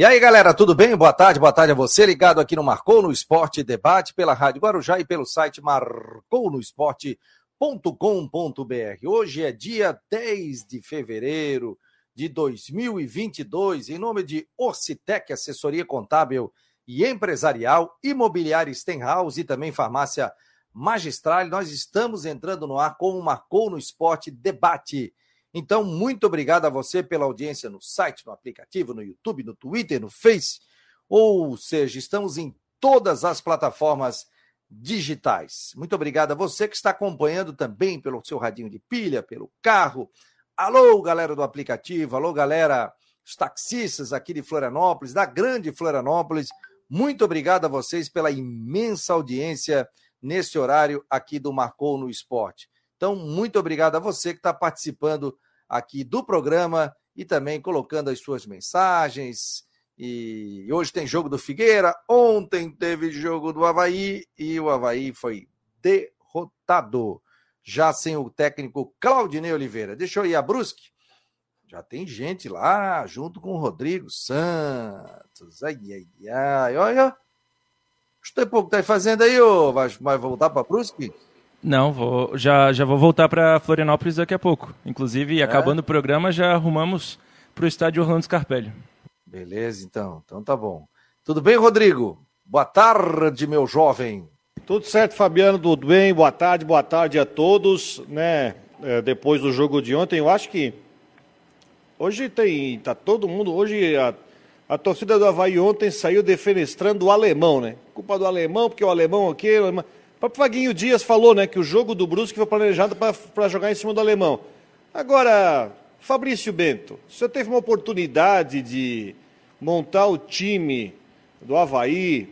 E aí, galera, tudo bem? Boa tarde, boa tarde a você, ligado aqui no Marcou no Esporte Debate pela Rádio Guarujá e pelo site marcounoesporte.com.br. Hoje é dia 10 de fevereiro de 2022, em nome de Orcitec, assessoria contábil e empresarial, imobiliária Stenhouse e também farmácia magistral, nós estamos entrando no ar com o Marcou no Esporte Debate então, muito obrigado a você pela audiência no site, no aplicativo, no YouTube, no Twitter, no Face. Ou seja, estamos em todas as plataformas digitais. Muito obrigado a você que está acompanhando também pelo seu radinho de pilha, pelo carro. Alô, galera do aplicativo, alô, galera, os taxistas aqui de Florianópolis, da grande Florianópolis. Muito obrigado a vocês pela imensa audiência nesse horário aqui do Marcou no Esporte. Então, muito obrigado a você que está participando aqui do programa e também colocando as suas mensagens. E hoje tem jogo do Figueira, ontem teve jogo do Havaí e o Havaí foi derrotado. Já sem o técnico Claudinei Oliveira. Deixa eu ir a Brusque. Já tem gente lá junto com o Rodrigo Santos. Ai, ai, ai. Olha. Gostei pouco que tá fazendo aí, ô. Vai, vai voltar para Brusque? Não, vou, já, já vou voltar para Florianópolis daqui a pouco. Inclusive, é? acabando o programa, já arrumamos para o estádio Orlando Scarpelli. Beleza, então. Então tá bom. Tudo bem, Rodrigo? Boa tarde, meu jovem. Tudo certo, Fabiano, tudo bem? Boa tarde, boa tarde a todos. Né? É, depois do jogo de ontem, eu acho que hoje tem. tá todo mundo. Hoje a, a torcida do Havaí ontem saiu defenestrando o alemão, né? Culpa do alemão, porque o alemão aqui. O alemão... O próprio Vaguinho Dias falou né, que o jogo do Brusque foi planejado para jogar em cima do alemão. Agora, Fabrício Bento, o senhor teve uma oportunidade de montar o time do Havaí,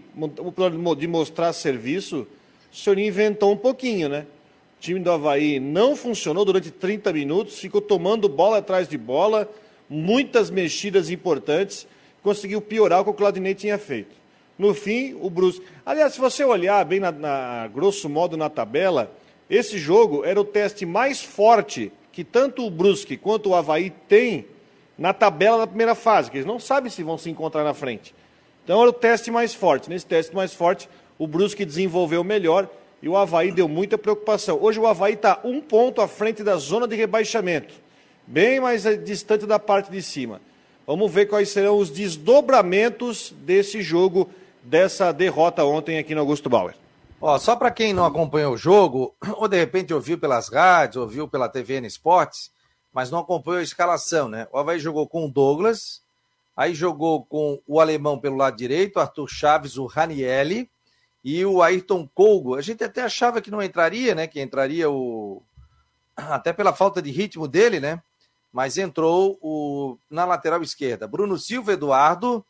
de mostrar serviço, o senhor inventou um pouquinho, né? O time do Havaí não funcionou durante 30 minutos, ficou tomando bola atrás de bola, muitas mexidas importantes, conseguiu piorar o que o Claudinei tinha feito. No fim, o Brusque. Aliás, se você olhar bem, na, na, grosso modo, na tabela, esse jogo era o teste mais forte que tanto o Brusque quanto o Havaí tem na tabela da primeira fase, que eles não sabem se vão se encontrar na frente. Então era o teste mais forte. Nesse teste mais forte, o Brusque desenvolveu melhor e o Havaí deu muita preocupação. Hoje o Havaí está um ponto à frente da zona de rebaixamento, bem mais distante da parte de cima. Vamos ver quais serão os desdobramentos desse jogo dessa derrota ontem aqui no Augusto Bauer. Ó, só para quem não acompanhou o jogo, ou de repente ouviu pelas rádios, ouviu pela TVN Esportes, mas não acompanhou a escalação, né? O Havaí jogou com o Douglas, aí jogou com o alemão pelo lado direito, Arthur Chaves, o Ranielli e o Ayrton Colgo. A gente até achava que não entraria, né? Que entraria o. Até pela falta de ritmo dele, né? Mas entrou o na lateral esquerda. Bruno Silva, Eduardo,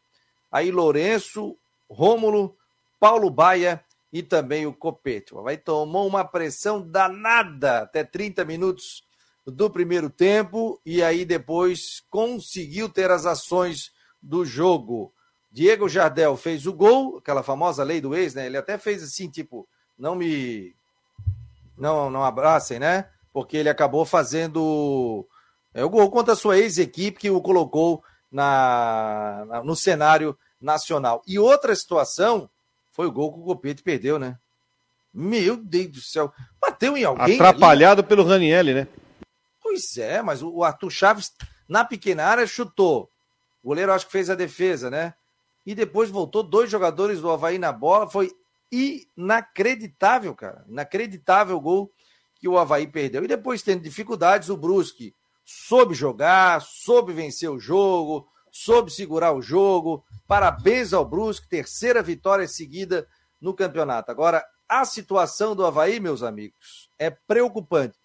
aí Lourenço, Rômulo, Paulo Baia e também o Copete. Vai tomou uma pressão danada até 30 minutos do primeiro tempo e aí depois conseguiu ter as ações do jogo. Diego Jardel fez o gol, aquela famosa lei do ex, né? Ele até fez assim, tipo, não me não não abracem, né? Porque ele acabou fazendo é, o gol contra a sua ex-equipe que o colocou na, na no cenário nacional. E outra situação foi o gol que o Copete perdeu, né? Meu Deus do céu. Bateu em alguém. Atrapalhado ali. pelo Ranielli, né? Pois é, mas o Arthur Chaves, na pequena área, chutou. O goleiro acho que fez a defesa, né? E depois voltou dois jogadores do Havaí na bola. Foi inacreditável, cara. Inacreditável o gol que o Havaí perdeu. E depois, tendo dificuldades, o Brusque soube jogar, soube vencer o jogo, soube segurar o jogo, Parabéns ao Brusque, terceira vitória seguida no campeonato. Agora, a situação do Havaí, meus amigos, é preocupante.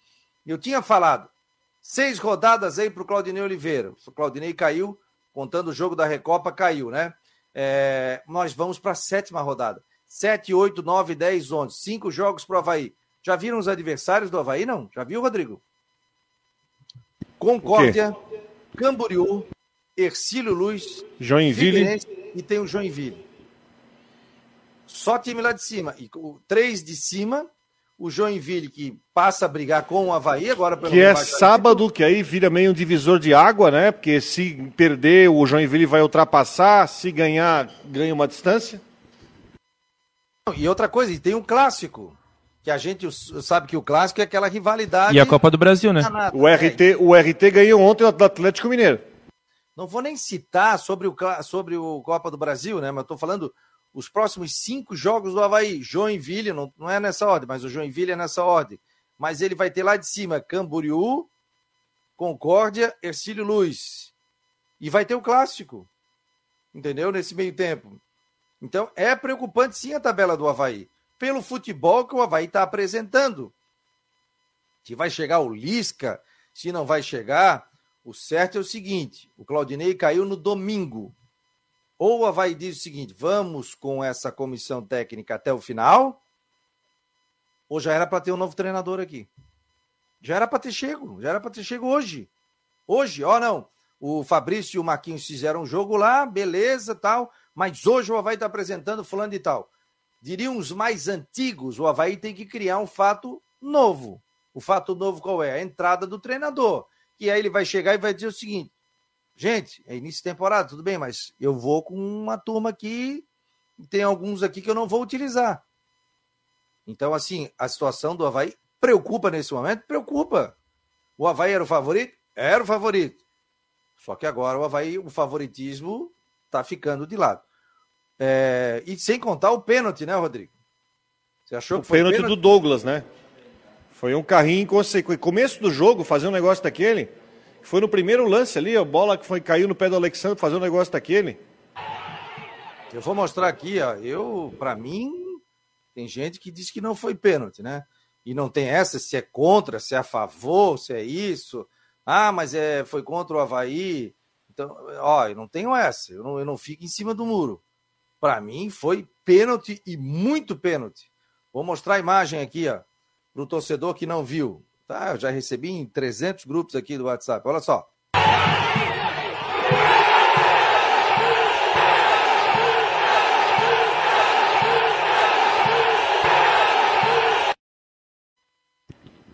Eu tinha falado, seis rodadas aí para o Claudinei Oliveira. O Claudinei caiu, contando o jogo da Recopa, caiu, né? É, nós vamos para a sétima rodada. Sete, oito, nove, dez, onze. Cinco jogos para o Havaí. Já viram os adversários do Havaí, não? Já viu, Rodrigo? Concórdia, Camboriú, Ercílio Luz, Joinville e tem o Joinville. Só time lá de cima. E três de cima, o Joinville que passa a brigar com o Havaí agora Que é sábado, que aí vira meio um divisor de água, né? Porque se perder, o Joinville vai ultrapassar, se ganhar, ganha uma distância. E outra coisa, e tem um clássico. Que a gente sabe que o clássico é aquela rivalidade. E a Copa do Brasil, né? O RT, o RT ganhou ontem do Atlético Mineiro. Não vou nem citar sobre o, sobre o Copa do Brasil, né? Mas estou falando os próximos cinco jogos do Havaí. Joinville, não, não é nessa ordem, mas o Joinville é nessa ordem. Mas ele vai ter lá de cima Camboriú, Concórdia, Ercílio Luz. E vai ter o clássico. Entendeu? Nesse meio tempo. Então é preocupante sim a tabela do Havaí. Pelo futebol que o Havaí está apresentando. Se vai chegar o Lisca, se não vai chegar, o certo é o seguinte: o Claudinei caiu no domingo. Ou o Havaí diz o seguinte: vamos com essa comissão técnica até o final, ou já era para ter um novo treinador aqui. Já era para ter chego, já era para ter chego hoje. Hoje, ó, não. O Fabrício e o Marquinhos fizeram um jogo lá, beleza, tal, mas hoje o Havaí está apresentando fulano e tal. Diriam os mais antigos, o Havaí tem que criar um fato novo. O fato novo qual é? A entrada do treinador. Que aí ele vai chegar e vai dizer o seguinte: Gente, é início de temporada, tudo bem, mas eu vou com uma turma aqui, tem alguns aqui que eu não vou utilizar. Então, assim, a situação do Havaí preocupa nesse momento? Preocupa. O Havaí era o favorito? Era o favorito. Só que agora o Havaí, o favoritismo está ficando de lado. É... e sem contar o pênalti, né, Rodrigo? Você achou o que foi pênalti, pênalti do Douglas, né? Foi um carrinho inconsequente. Começo do jogo, fazer um negócio daquele. Foi no primeiro lance ali, a bola que foi caiu no pé do Alexandre fazer um negócio daquele. Eu vou mostrar aqui, ó. Eu, para mim, tem gente que diz que não foi pênalti, né? E não tem essa se é contra, se é a favor, se é isso. Ah, mas é, foi contra o Havaí. Então, ó, eu não tenho essa. Eu não, eu não fico em cima do muro. Para mim, foi pênalti e muito pênalti. Vou mostrar a imagem aqui, ó, para o torcedor que não viu. Tá, eu já recebi em 300 grupos aqui do WhatsApp. Olha só.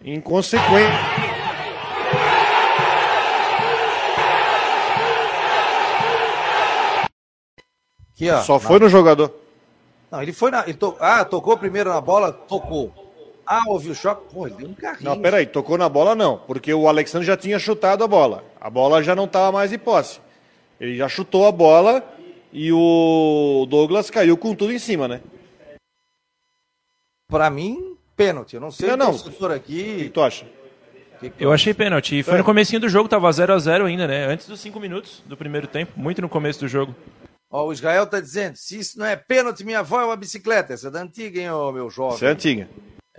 Inconsequente. Aqui, ó. Só foi no jogador. Não, ele foi na. Ele to... Ah, tocou primeiro na bola, tocou. Ah, ouviu o choque? Pô, ele deu um carrinho. Não, peraí, tocou na bola não, porque o Alexandre já tinha chutado a bola. A bola já não estava mais em posse. Ele já chutou a bola e o Douglas caiu com tudo em cima, né? Para mim, pênalti. Eu não sei não, não. o aqui. O que tu acha? Eu achei pênalti. E foi no comecinho do jogo, tava 0 a 0 ainda, né? Antes dos 5 minutos do primeiro tempo, muito no começo do jogo. Ó, o Israel tá dizendo, se isso não é pênalti, minha avó é uma bicicleta. Essa é da antiga, hein, ô, meu jovem? Essa é antiga.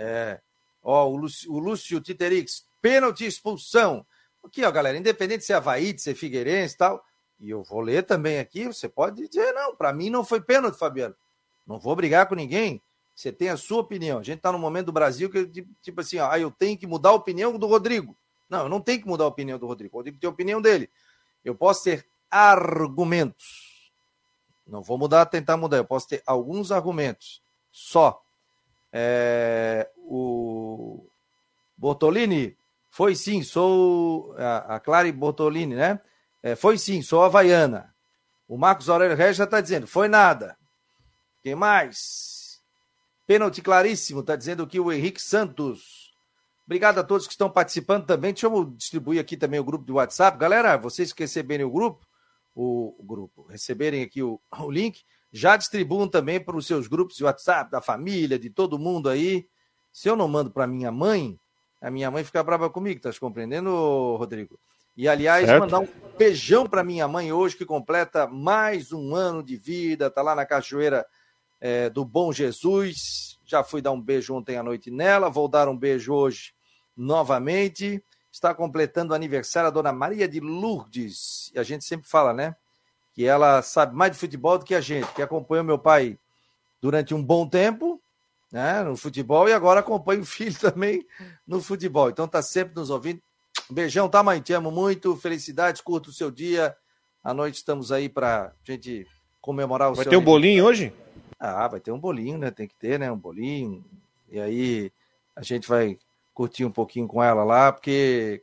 É. Ó, o Lúcio, o Lúcio Titerix, pênalti expulsão. Aqui, ó, galera, independente se é Havaí, se é Figueirense e tal, e eu vou ler também aqui, você pode dizer, não, para mim não foi pênalti, Fabiano. Não vou brigar com ninguém. Você tem a sua opinião. A gente está no momento do Brasil que, tipo assim, ó, ah, eu tenho que mudar a opinião do Rodrigo. Não, eu não tenho que mudar a opinião do Rodrigo. O Rodrigo tem a opinião dele. Eu posso ter argumentos. Não vou mudar, tentar mudar. Eu posso ter alguns argumentos. Só. É, o Bortolini foi sim, sou a, a Clary Bortolini, né? É, foi sim, sou havaiana. O Marcos Aurélio Regis já está dizendo, foi nada. Quem mais? Pênalti claríssimo, está dizendo aqui o Henrique Santos. Obrigado a todos que estão participando também. Deixa eu distribuir aqui também o grupo do WhatsApp. Galera, vocês que receberem o grupo, o, o grupo, receberem aqui o, o link, já distribuam também para os seus grupos de WhatsApp, da família, de todo mundo aí. Se eu não mando para minha mãe, a minha mãe fica brava comigo, tá compreendendo, Rodrigo? E, aliás, certo. mandar um beijão para minha mãe hoje, que completa mais um ano de vida, tá lá na Cachoeira é, do Bom Jesus. Já fui dar um beijo ontem à noite nela, vou dar um beijo hoje novamente. Está completando o aniversário a dona Maria de Lourdes. E a gente sempre fala, né? Que ela sabe mais de futebol do que a gente, que acompanhou meu pai durante um bom tempo, né, no futebol, e agora acompanha o filho também no futebol. Então tá sempre nos ouvindo. Beijão, tá, mãe? Te amo muito. Felicidades, curta o seu dia. À noite estamos aí pra gente comemorar o vai seu. Vai ter um bolinho hoje? Ah, vai ter um bolinho, né? Tem que ter, né? Um bolinho. E aí A gente vai curtir um pouquinho com ela lá, porque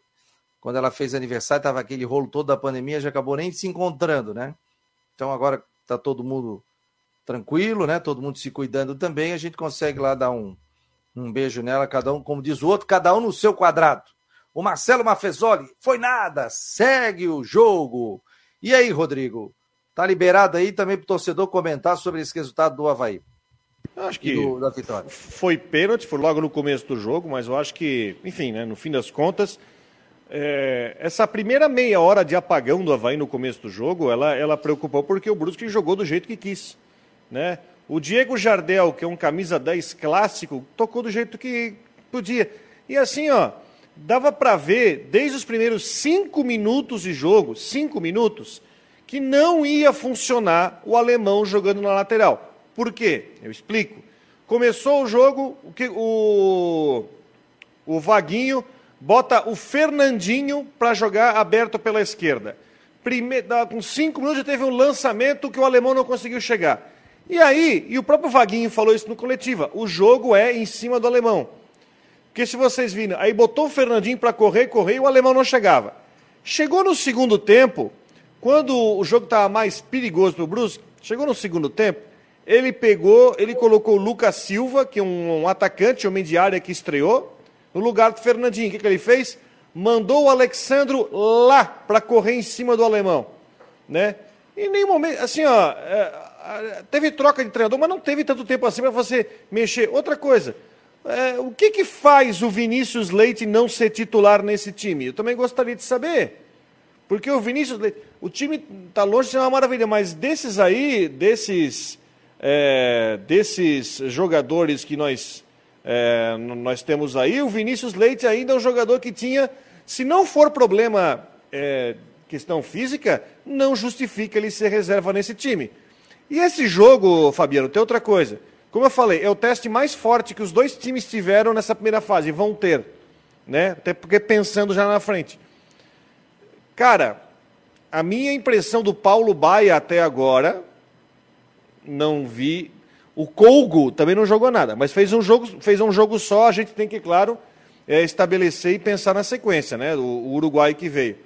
quando ela fez aniversário, estava aquele rolo todo da pandemia, já acabou nem se encontrando, né? Então agora está todo mundo tranquilo, né? Todo mundo se cuidando também, a gente consegue lá dar um, um beijo nela, cada um, como diz o outro, cada um no seu quadrado. O Marcelo Mafezoli, foi nada, segue o jogo. E aí, Rodrigo? Tá liberado aí também para o torcedor comentar sobre esse resultado do Havaí. Acho que do, da vitória. foi pênalti, foi logo no começo do jogo, mas eu acho que, enfim, né, no fim das contas, é, essa primeira meia hora de apagão do Havaí no começo do jogo, ela, ela preocupou porque o Brusque jogou do jeito que quis. Né? O Diego Jardel, que é um camisa 10 clássico, tocou do jeito que podia. E assim, ó, dava para ver desde os primeiros cinco minutos de jogo, cinco minutos, que não ia funcionar o alemão jogando na lateral. Por quê? Eu explico. Começou o jogo, o, o, o Vaguinho bota o Fernandinho para jogar aberto pela esquerda. Primeiro, com cinco minutos já teve um lançamento que o alemão não conseguiu chegar. E aí, e o próprio Vaguinho falou isso no coletiva, o jogo é em cima do alemão. Porque se vocês viram, aí botou o Fernandinho para correr, correr e o alemão não chegava. Chegou no segundo tempo, quando o jogo estava mais perigoso para o Brusque, chegou no segundo tempo, ele pegou, ele colocou o Lucas Silva, que é um, um atacante, homem de área que estreou, no lugar do Fernandinho. O que, que ele fez? Mandou o Alexandro lá para correr em cima do alemão. Né? Em nenhum momento, assim, ó, é, teve troca de treinador, mas não teve tanto tempo assim para você mexer. Outra coisa, é, o que, que faz o Vinícius Leite não ser titular nesse time? Eu também gostaria de saber. Porque o Vinícius Leite, o time está longe de ser uma maravilha, mas desses aí, desses, é, desses jogadores que nós, é, nós temos aí, o Vinícius Leite ainda é um jogador que tinha, se não for problema é, questão física, não justifica ele ser reserva nesse time. E esse jogo, Fabiano, tem outra coisa. Como eu falei, é o teste mais forte que os dois times tiveram nessa primeira fase, vão ter. Né? Até porque pensando já na frente. Cara, a minha impressão do Paulo Baia até agora, não vi. O Colgo também não jogou nada, mas fez um jogo, fez um jogo só, a gente tem que, claro, é, estabelecer e pensar na sequência, né? O, o Uruguai que veio.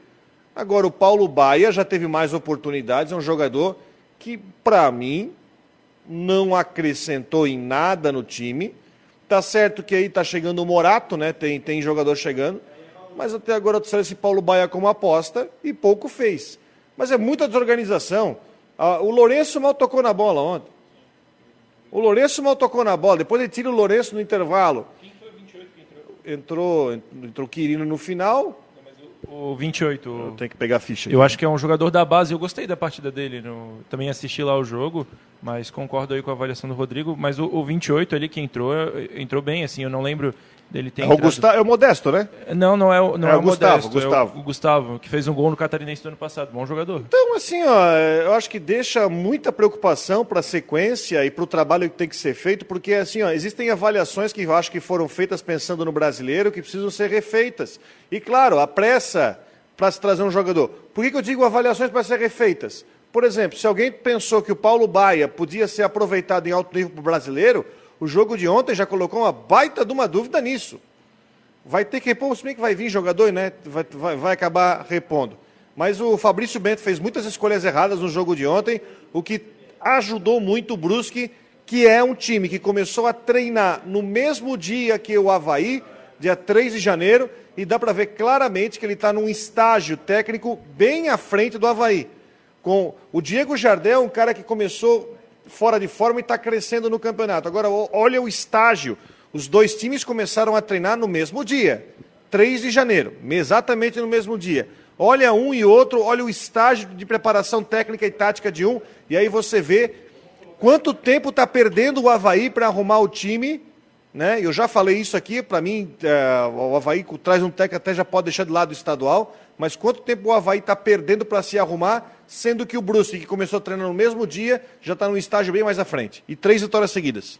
Agora, o Paulo Baia já teve mais oportunidades, é um jogador que, para mim, não acrescentou em nada no time. Tá certo que aí tá chegando o Morato, né? Tem, tem jogador chegando mas até agora trouxeram esse Paulo Baia como aposta e pouco fez. Mas é muita desorganização. Ah, o Lourenço mal tocou na bola ontem. O Lourenço mal tocou na bola, depois ele tira o Lourenço no intervalo. Quem foi o 28 que entrou? Entrou, entrou o Quirino no final. O 28. Eu tenho que pegar a ficha. Eu acho que é um jogador da base. Eu gostei da partida dele. No... Também assisti lá o jogo, mas concordo aí com a avaliação do Rodrigo. Mas o, o 28 ali que entrou, entrou bem, assim. Eu não lembro ele tem é, o Gustavo, é o Modesto, né? Não, não é o, não é, é o Gustavo, Modesto, Gustavo. É o, o, Gustavo, que fez um gol no Catarinense do ano passado. Bom jogador. Então, assim, ó, eu acho que deixa muita preocupação para a sequência e para o trabalho que tem que ser feito, porque, assim, ó, existem avaliações que eu acho que foram feitas pensando no brasileiro que precisam ser refeitas. E, claro, a pressa para se trazer um jogador. Por que, que eu digo avaliações para ser refeitas? Por exemplo, se alguém pensou que o Paulo Baia podia ser aproveitado em alto nível para o brasileiro, o jogo de ontem já colocou uma baita de uma dúvida nisso. Vai ter que repor, se bem que vai vir jogador, né? Vai, vai, vai acabar repondo. Mas o Fabrício Bento fez muitas escolhas erradas no jogo de ontem, o que ajudou muito o Brusque, que é um time que começou a treinar no mesmo dia que o Havaí, dia 3 de janeiro, e dá para ver claramente que ele está num estágio técnico bem à frente do Havaí. Com o Diego Jardel, um cara que começou fora de forma e está crescendo no campeonato. Agora, olha o estágio os dois times começaram a treinar no mesmo dia, 3 de janeiro, exatamente no mesmo dia. Olha um e outro, olha o estágio de preparação técnica e tática de um, e aí você vê quanto tempo está perdendo o Havaí para arrumar o time. Né? Eu já falei isso aqui, para mim, é, o Havaí traz um técnico até já pode deixar de lado o estadual, mas quanto tempo o Havaí está perdendo para se arrumar, sendo que o Brusque, que começou a treinar no mesmo dia, já está num estágio bem mais à frente. E três vitórias seguidas.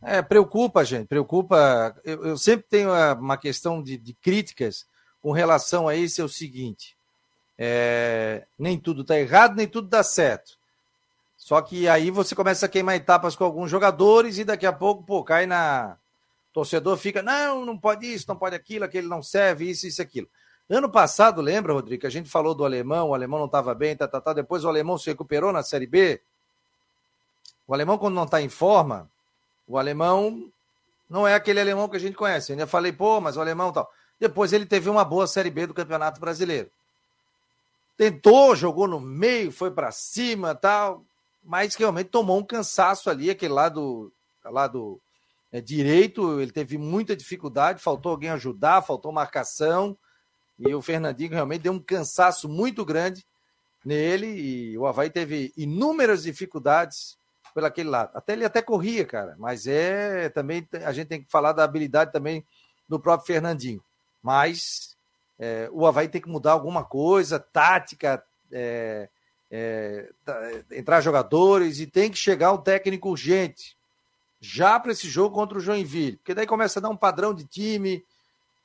É, preocupa, gente, preocupa. Eu, eu sempre tenho uma questão de, de, críticas com relação a isso, é o seguinte: é, nem tudo está errado, nem tudo dá certo. Só que aí você começa a queimar etapas com alguns jogadores e daqui a pouco, pô, cai na. torcedor fica, não, não pode isso, não pode aquilo, aquele não serve, isso, isso, aquilo. Ano passado, lembra, Rodrigo, a gente falou do alemão, o alemão não estava bem, tá, tá, tá, depois o alemão se recuperou na Série B. O alemão, quando não está em forma, o alemão não é aquele alemão que a gente conhece. Eu ainda falei, pô, mas o alemão tal. Depois ele teve uma boa Série B do Campeonato Brasileiro. Tentou, jogou no meio, foi para cima tal, mas realmente tomou um cansaço ali, aquele lado, lado é, direito, ele teve muita dificuldade, faltou alguém ajudar, faltou marcação, e o Fernandinho realmente deu um cansaço muito grande nele, e o Havaí teve inúmeras dificuldades pelo aquele lado. Até ele até corria, cara, mas é também a gente tem que falar da habilidade também do próprio Fernandinho. Mas é, o Havaí tem que mudar alguma coisa, tática, é, é, entrar jogadores e tem que chegar um técnico urgente já para esse jogo contra o Joinville, porque daí começa a dar um padrão de time.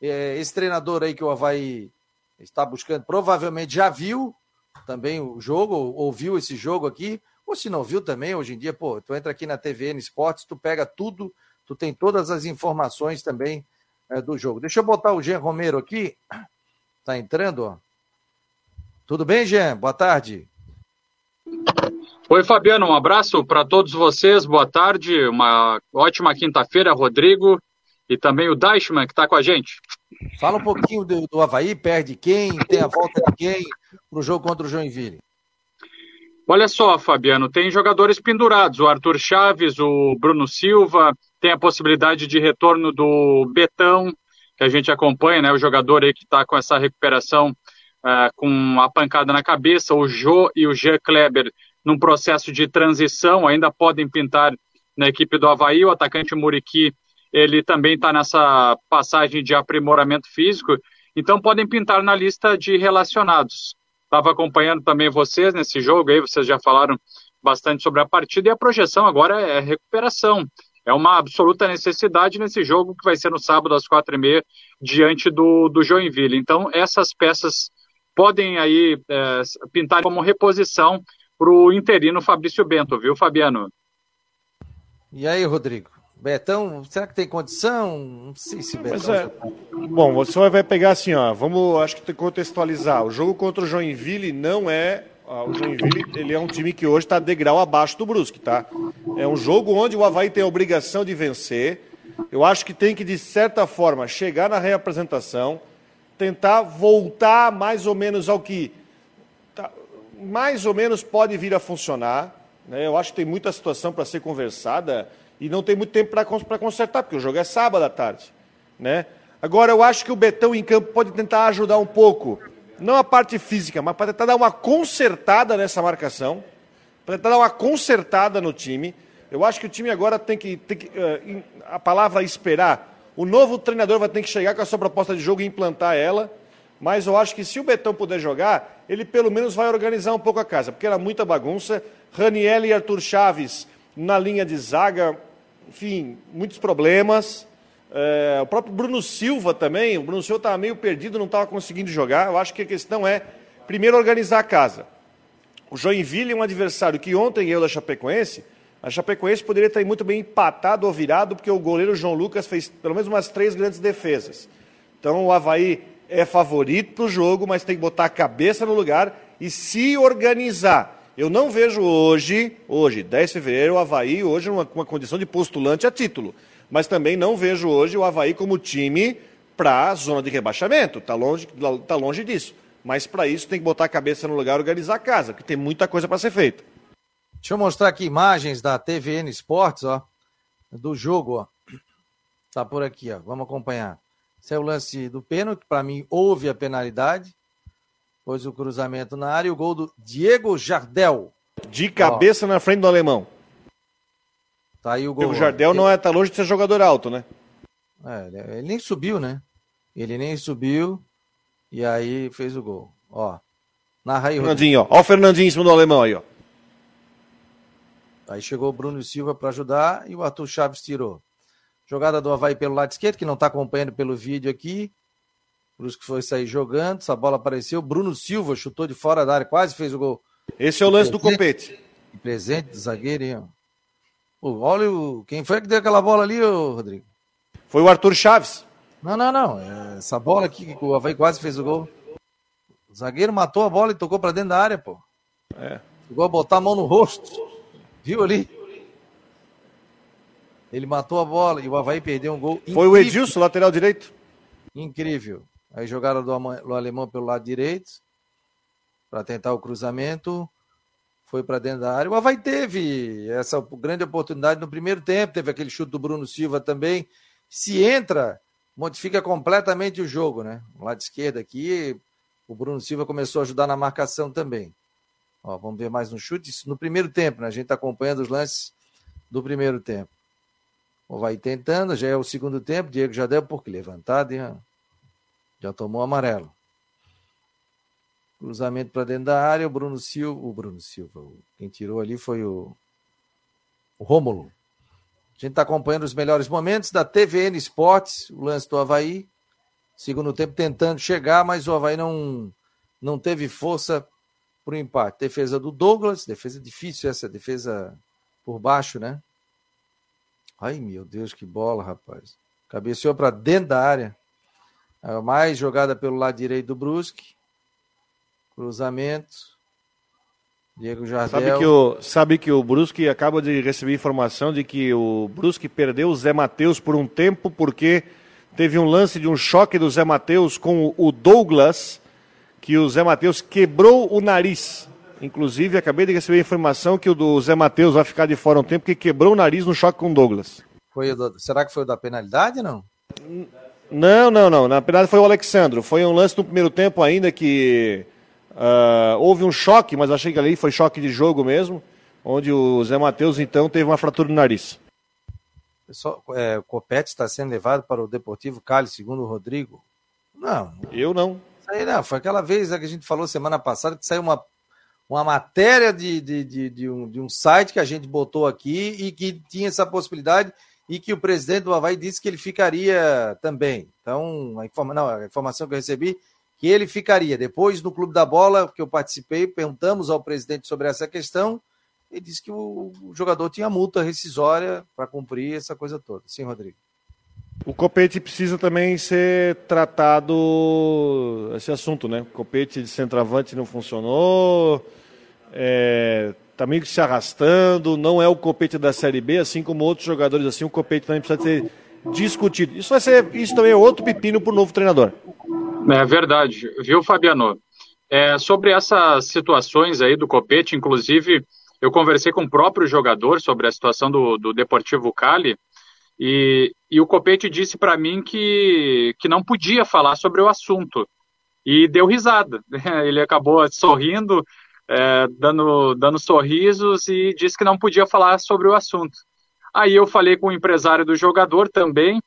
É, esse treinador aí que o Havaí está buscando, provavelmente já viu também o jogo, ouviu esse jogo aqui, ou se não viu também, hoje em dia, pô, tu entra aqui na TVN Esportes, tu pega tudo, tu tem todas as informações também é, do jogo. Deixa eu botar o Jean Romero aqui, tá entrando, ó. Tudo bem, Jean? Boa tarde. Oi, Fabiano, um abraço para todos vocês, boa tarde, uma ótima quinta-feira, Rodrigo, e também o Deichmann, que está com a gente. Fala um pouquinho do, do Havaí, perde quem, tem a volta de quem para o jogo contra o Joinville. Olha só, Fabiano, tem jogadores pendurados, o Arthur Chaves, o Bruno Silva, tem a possibilidade de retorno do Betão, que a gente acompanha, né, o jogador aí que está com essa recuperação uh, com a pancada na cabeça, o Jô e o Jean Kleber num processo de transição, ainda podem pintar na equipe do Havaí. O atacante Muriqui, ele também está nessa passagem de aprimoramento físico, então podem pintar na lista de relacionados. Estava acompanhando também vocês nesse jogo, aí vocês já falaram bastante sobre a partida, e a projeção agora é recuperação. É uma absoluta necessidade nesse jogo que vai ser no sábado às quatro e meia, diante do, do Joinville. Então, essas peças podem aí é, pintar como reposição para o interino Fabrício Bento, viu, Fabiano? E aí, Rodrigo? Betão, será que tem condição? Não sei se Betão. É, bom, você vai pegar assim, ó. Vamos, acho que tem que contextualizar. O jogo contra o Joinville não é. o Joinville ele é um time que hoje está degrau abaixo do Brusque, tá? É um jogo onde o Havaí tem a obrigação de vencer. Eu acho que tem que, de certa forma, chegar na reapresentação, tentar voltar mais ou menos ao que mais ou menos pode vir a funcionar. Né? Eu acho que tem muita situação para ser conversada e não tem muito tempo para consertar, porque o jogo é sábado à tarde. Né? Agora, eu acho que o Betão em campo pode tentar ajudar um pouco, não a parte física, mas para tentar dar uma consertada nessa marcação, para tentar dar uma consertada no time. Eu acho que o time agora tem que, tem que uh, a palavra esperar, o novo treinador vai ter que chegar com a sua proposta de jogo e implantar ela. Mas eu acho que se o Betão puder jogar, ele pelo menos vai organizar um pouco a casa, porque era muita bagunça. Raniel e Arthur Chaves na linha de zaga, enfim, muitos problemas. É, o próprio Bruno Silva também, o Bruno Silva estava meio perdido, não estava conseguindo jogar. Eu acho que a questão é, primeiro, organizar a casa. O Joinville é um adversário que ontem eu da Chapecoense, a Chapecoense poderia ter muito bem empatado ou virado, porque o goleiro João Lucas fez pelo menos umas três grandes defesas. Então o Havaí é favorito para o jogo, mas tem que botar a cabeça no lugar e se organizar. Eu não vejo hoje, hoje, 10 de fevereiro, o Havaí hoje numa, uma condição de postulante a título. Mas também não vejo hoje o Havaí como time para a zona de rebaixamento. Está longe, tá longe disso. Mas para isso tem que botar a cabeça no lugar e organizar a casa, porque tem muita coisa para ser feita. Deixa eu mostrar aqui imagens da TVN Esportes, ó, do jogo, ó. Tá por aqui, ó. Vamos acompanhar. Esse é o lance do pênalti. Para mim, houve a penalidade. Pois o cruzamento na área e o gol do Diego Jardel. De cabeça Ó. na frente do alemão. Tá aí o gol. O Jardel não é tá longe de ser jogador alto, né? É, ele nem subiu, né? Ele nem subiu e aí fez o gol. Ó. Narra aí, Fernandinho, ó. Ó o Fernandinho em cima do alemão aí, ó. Aí chegou o Bruno Silva para ajudar e o Arthur Chaves tirou. Jogada do Havaí pelo lado esquerdo, que não está acompanhando pelo vídeo aqui. Brusque foi sair jogando, essa bola apareceu. Bruno Silva chutou de fora da área, quase fez o gol. Esse é o lance do copete. Presente do zagueiro, hein? Pô, olha o... quem foi que deu aquela bola ali, ô, Rodrigo? Foi o Arthur Chaves. Não, não, não. É essa bola aqui que o Havaí quase fez o gol. O zagueiro matou a bola e tocou para dentro da área, pô. É. Chegou a botar a mão no rosto. Viu ali? Ele matou a bola e o Havaí perdeu um gol. Foi incrível. o Edilson, lateral direito? Incrível. Aí jogaram do, do alemão pelo lado direito para tentar o cruzamento. Foi para dentro da área. O Havaí teve essa grande oportunidade no primeiro tempo. Teve aquele chute do Bruno Silva também. Se entra, modifica completamente o jogo, né? O lado esquerdo aqui, o Bruno Silva começou a ajudar na marcação também. Ó, vamos ver mais um chute. Isso no primeiro tempo, né? A gente está acompanhando os lances do primeiro tempo. O vai tentando, já é o segundo tempo. Diego já deu porque levantado, hein? Já tomou amarelo. Cruzamento para dentro da área. O Bruno Silva. O Bruno Silva. Quem tirou ali foi o, o Rômulo. A gente está acompanhando os melhores momentos da TVN Esportes, o lance do Havaí. Segundo tempo tentando chegar, mas o Havaí não, não teve força para o empate. Defesa do Douglas, defesa difícil essa, defesa por baixo, né? Ai, meu Deus, que bola, rapaz. Cabeceou para dentro da área. A mais jogada pelo lado direito do Brusque. Cruzamento. Diego Jardel. Sabe que o, sabe que o Brusque acaba de receber informação de que o Brusque perdeu o Zé Matheus por um tempo porque teve um lance de um choque do Zé Matheus com o Douglas que o Zé Matheus quebrou o nariz. Inclusive, acabei de receber a informação que o do Zé Matheus vai ficar de fora um tempo, que quebrou o nariz no choque com o Douglas. Foi será que foi o da penalidade, não? Não, não, não. Na penalidade foi o Alexandro. Foi um lance no primeiro tempo ainda que uh, houve um choque, mas achei que ali foi choque de jogo mesmo, onde o Zé Matheus, então, teve uma fratura no nariz. Pessoal, é, o Copete está sendo levado para o Deportivo Cali, segundo o Rodrigo? Não. Eu não aí não, foi aquela vez né, que a gente falou semana passada que saiu uma, uma matéria de, de, de, de, um, de um site que a gente botou aqui e que tinha essa possibilidade e que o presidente do Havaí disse que ele ficaria também. Então, a, informa, não, a informação que eu recebi que ele ficaria. Depois, no Clube da Bola, que eu participei, perguntamos ao presidente sobre essa questão. Ele disse que o, jogador tinha multa rescisória para cumprir essa coisa toda. Sim, Rodrigo. O copete precisa também ser tratado esse assunto, né? O copete de centroavante não funcionou, é, tá meio que se arrastando, não é o copete da Série B, assim como outros jogadores assim, o copete também precisa ser discutido. Isso vai ser, isso também é outro pepino para o novo treinador. É verdade, viu, Fabiano? É, sobre essas situações aí do copete, inclusive, eu conversei com o próprio jogador sobre a situação do, do Deportivo Cali, e, e o Copete disse para mim que, que não podia falar sobre o assunto. E deu risada. Ele acabou sorrindo, é, dando, dando sorrisos e disse que não podia falar sobre o assunto. Aí eu falei com o empresário do jogador também.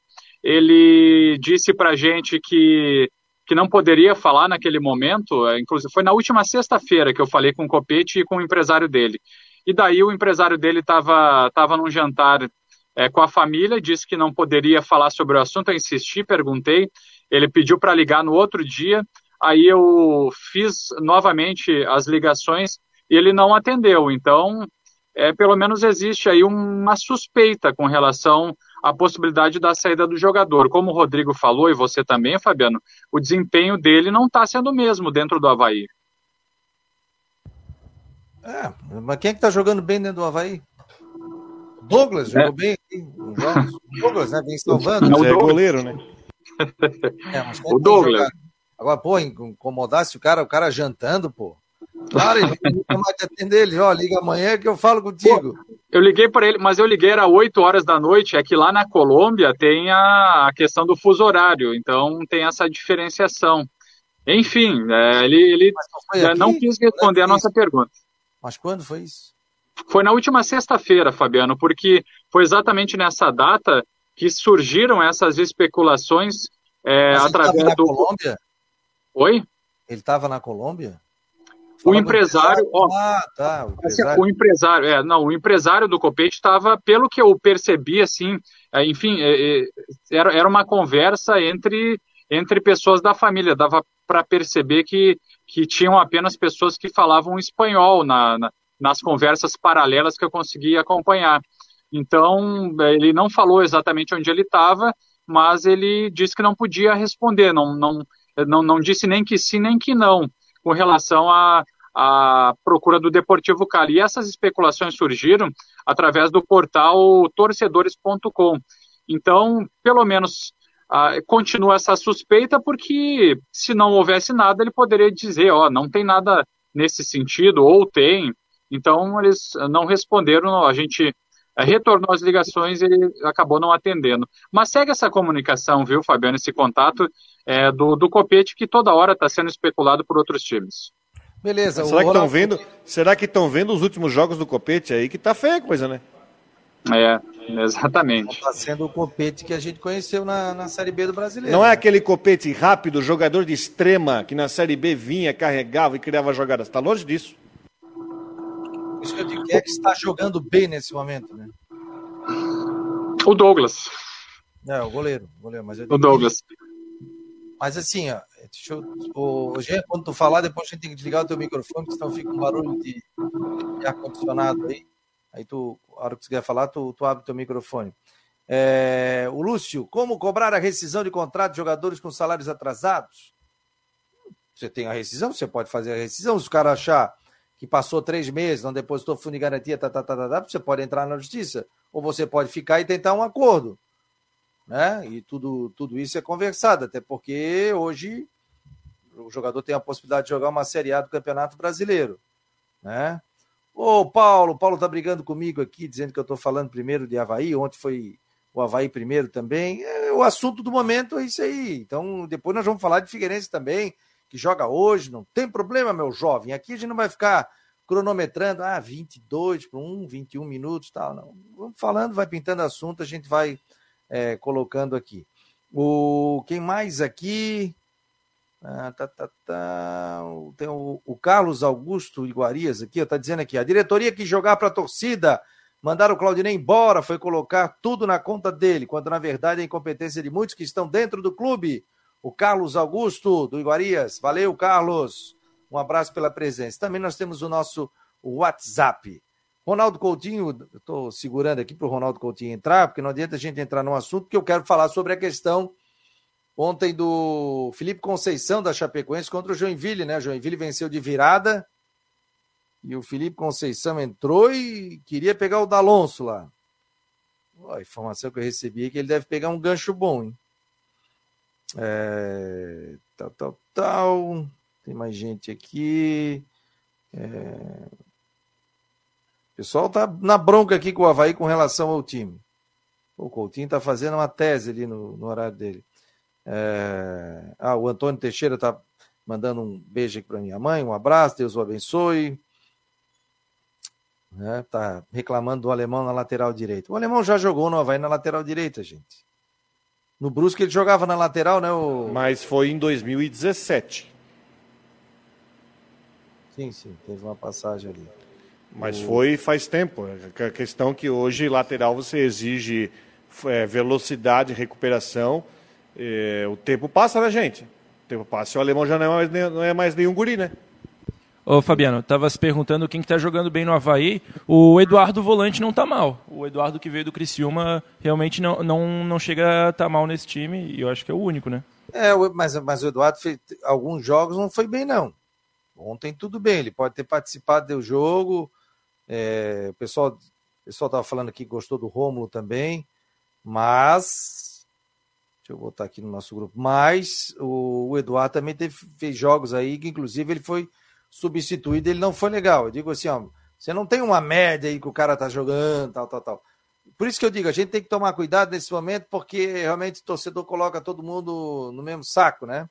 Ele disse para gente que, que não poderia falar naquele momento. É, inclusive, foi na última sexta-feira que eu falei com o Copete e com o empresário dele. E daí o empresário dele estava tava num jantar é, com a família, disse que não poderia falar sobre o assunto. Eu insisti, perguntei. Ele pediu para ligar no outro dia. Aí eu fiz novamente as ligações e ele não atendeu. Então, é, pelo menos existe aí uma suspeita com relação à possibilidade da saída do jogador. Como o Rodrigo falou, e você também, Fabiano, o desempenho dele não está sendo o mesmo dentro do Havaí. É, mas quem é que está jogando bem dentro do Havaí? Douglas é. jogou bem. Douglas, né? Vem salvando. Não, é goleiro, né? É, mas o Douglas. Agora, pô, incomodasse o cara, o cara jantando, pô. Claro, ele não mais te atender ele, ó, liga amanhã que eu falo contigo. Pô, eu liguei para ele, mas eu liguei era 8 horas da noite, é que lá na Colômbia tem a, a questão do fuso horário, então tem essa diferenciação. Enfim, é, ele, ele não quis responder a nossa pergunta. Mas quando foi isso? Foi na última sexta-feira, Fabiano, porque foi exatamente nessa data que surgiram essas especulações é, através do. Colômbia? Oi? Ele estava na Colômbia? o empresário, ó, ah, tá, o empresário. o empresário, é, não, o empresário do Copete estava, pelo que eu percebi, assim, é, enfim, é, é, era, era uma conversa entre, entre pessoas da família, dava para perceber que, que tinham apenas pessoas que falavam espanhol na, na, nas conversas paralelas que eu consegui acompanhar. Então, ele não falou exatamente onde ele estava, mas ele disse que não podia responder, não, não, não, não disse nem que sim nem que não com relação à a, procura do Deportivo Cali. E essas especulações surgiram através do portal torcedores.com. Então, pelo menos ah, continua essa suspeita, porque se não houvesse nada, ele poderia dizer, ó, não tem nada nesse sentido, ou tem. Então, eles não responderam, a gente eh, retornou as ligações e ele acabou não atendendo. Mas segue essa comunicação, viu, Fabiano, esse contato é, do, do Copete, que toda hora está sendo especulado por outros times. Beleza. Será que estão vendo? Será que estão vendo os últimos jogos do Copete aí que tá feia a coisa, né? É, exatamente. Está sendo o copete que a gente conheceu na, na Série B do Brasileiro. Não é aquele copete rápido, jogador de extrema, que na Série B vinha, carregava e criava jogadas. Está longe disso. Isso que eu digo, quem é que está jogando bem nesse momento, né? O Douglas. É, o goleiro. O, goleiro, mas o Douglas. Mas assim, ó, deixa eu, o, Jean, quando tu falar, depois a gente tem que desligar o teu microfone, porque senão fica um barulho de, de ar-condicionado aí. Aí tu, a hora que você quiser falar, tu, tu abre teu microfone. É, o Lúcio, como cobrar a rescisão de contrato de jogadores com salários atrasados? Você tem a rescisão, você pode fazer a rescisão. Se o cara achar que passou três meses, não depositou fundo de garantia, tá, tá, tá, tá, tá, você pode entrar na justiça. Ou você pode ficar e tentar um acordo. Né? E tudo, tudo isso é conversado, até porque hoje o jogador tem a possibilidade de jogar uma Série A do Campeonato Brasileiro. Né? Ô, Paulo, Paulo tá brigando comigo aqui, dizendo que eu tô falando primeiro de Havaí. Ontem foi o Havaí primeiro também. É, o assunto do momento é isso aí. Então, depois nós vamos falar de Figueirense também, que joga hoje. Não tem problema, meu jovem. Aqui a gente não vai ficar cronometrando, ah, 22 para 1, 21 minutos tal. Não. Vamos falando, vai pintando assunto, a gente vai é, colocando aqui. O, quem mais aqui? Ah, tá, tá, tá. Tem o, o, Carlos Augusto Iguarias aqui, está dizendo aqui: a diretoria quis jogar para a torcida, mandar o Claudinei embora, foi colocar tudo na conta dele, quando na verdade é incompetência de muitos que estão dentro do clube. O Carlos Augusto do Iguarias. Valeu, Carlos. Um abraço pela presença. Também nós temos o nosso WhatsApp. Ronaldo Coutinho, estou segurando aqui para o Ronaldo Coutinho entrar, porque não adianta a gente entrar num assunto que eu quero falar sobre a questão ontem do Felipe Conceição da Chapecoense contra o Joinville, né? O Joinville venceu de virada e o Felipe Conceição entrou e queria pegar o D'Alonso lá. a informação que eu recebi é que ele deve pegar um gancho bom, hein? É... Tal, tal, tal. Tem mais gente aqui. É... O pessoal tá na bronca aqui com o Havaí com relação ao time. O Coutinho tá fazendo uma tese ali no, no horário dele. É... Ah, o Antônio Teixeira está mandando um beijo aqui para minha mãe, um abraço, Deus o abençoe. É, tá reclamando do alemão na lateral direita. O alemão já jogou no Havaí na lateral direita, gente. No Brusque ele jogava na lateral, né? O... Mas foi em 2017. Sim, sim, teve uma passagem ali. Mas o... foi faz tempo. A questão é que hoje lateral você exige é, velocidade, recuperação é, o tempo passa, né, gente? O tempo passa e o alemão já não é mais, não é mais nenhum guri, né? Ô Fabiano, tava se perguntando quem que tá jogando bem no Havaí. O Eduardo Volante não tá mal. O Eduardo que veio do Criciúma realmente não, não, não chega a estar tá mal nesse time e eu acho que é o único, né? É, mas, mas o Eduardo fez alguns jogos não foi bem, não. Ontem tudo bem, ele pode ter participado do jogo. É, o pessoal, o pessoal tava falando que gostou do Rômulo também, mas Deixa eu botar aqui no nosso grupo. Mas o, o Eduardo também teve, fez jogos aí que, inclusive, ele foi substituído, ele não foi legal. Eu digo assim, ó, você não tem uma média aí que o cara tá jogando, tal, tal, tal. Por isso que eu digo, a gente tem que tomar cuidado nesse momento, porque realmente o torcedor coloca todo mundo no mesmo saco, né?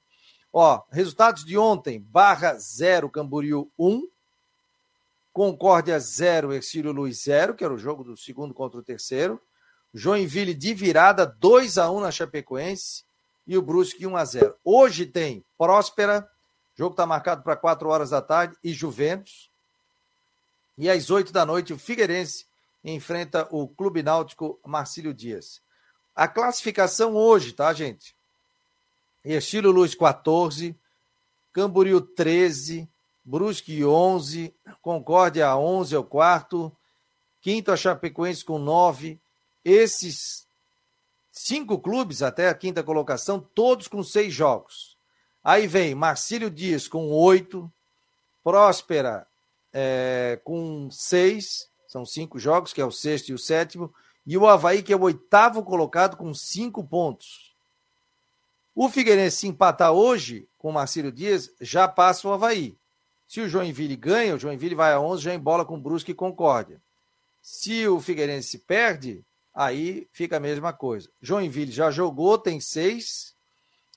Ó, resultados de ontem: Barra 0, Camboriú 1, Concórdia 0, Exílio Luiz 0, que era o jogo do segundo contra o terceiro. Joinville de virada, 2 a 1 na Chapecoense e o Brusque 1 a 0. Hoje tem Próspera, jogo está marcado para 4 horas da tarde, e Juventus. E às 8 da noite, o Figueirense enfrenta o Clube Náutico Marcílio Dias. A classificação hoje, tá, gente? Estilo Luz 14, Camboriú 13, Brusque 11, Concórdia 11 é o quarto, quinto a Chapecoense com 9, esses Cinco clubes até a quinta colocação, todos com seis jogos. Aí vem Marcílio Dias com oito, Próspera é, com seis, são cinco jogos, que é o sexto e o sétimo, e o Havaí, que é o oitavo colocado, com cinco pontos. O Figueirense se empatar hoje com o Marcílio Dias, já passa o Havaí. Se o Joinville ganha, o Joinville vai a 11, já embola com Brusque e Concórdia. Se o Figueirense perde, aí fica a mesma coisa. Joinville já jogou, tem seis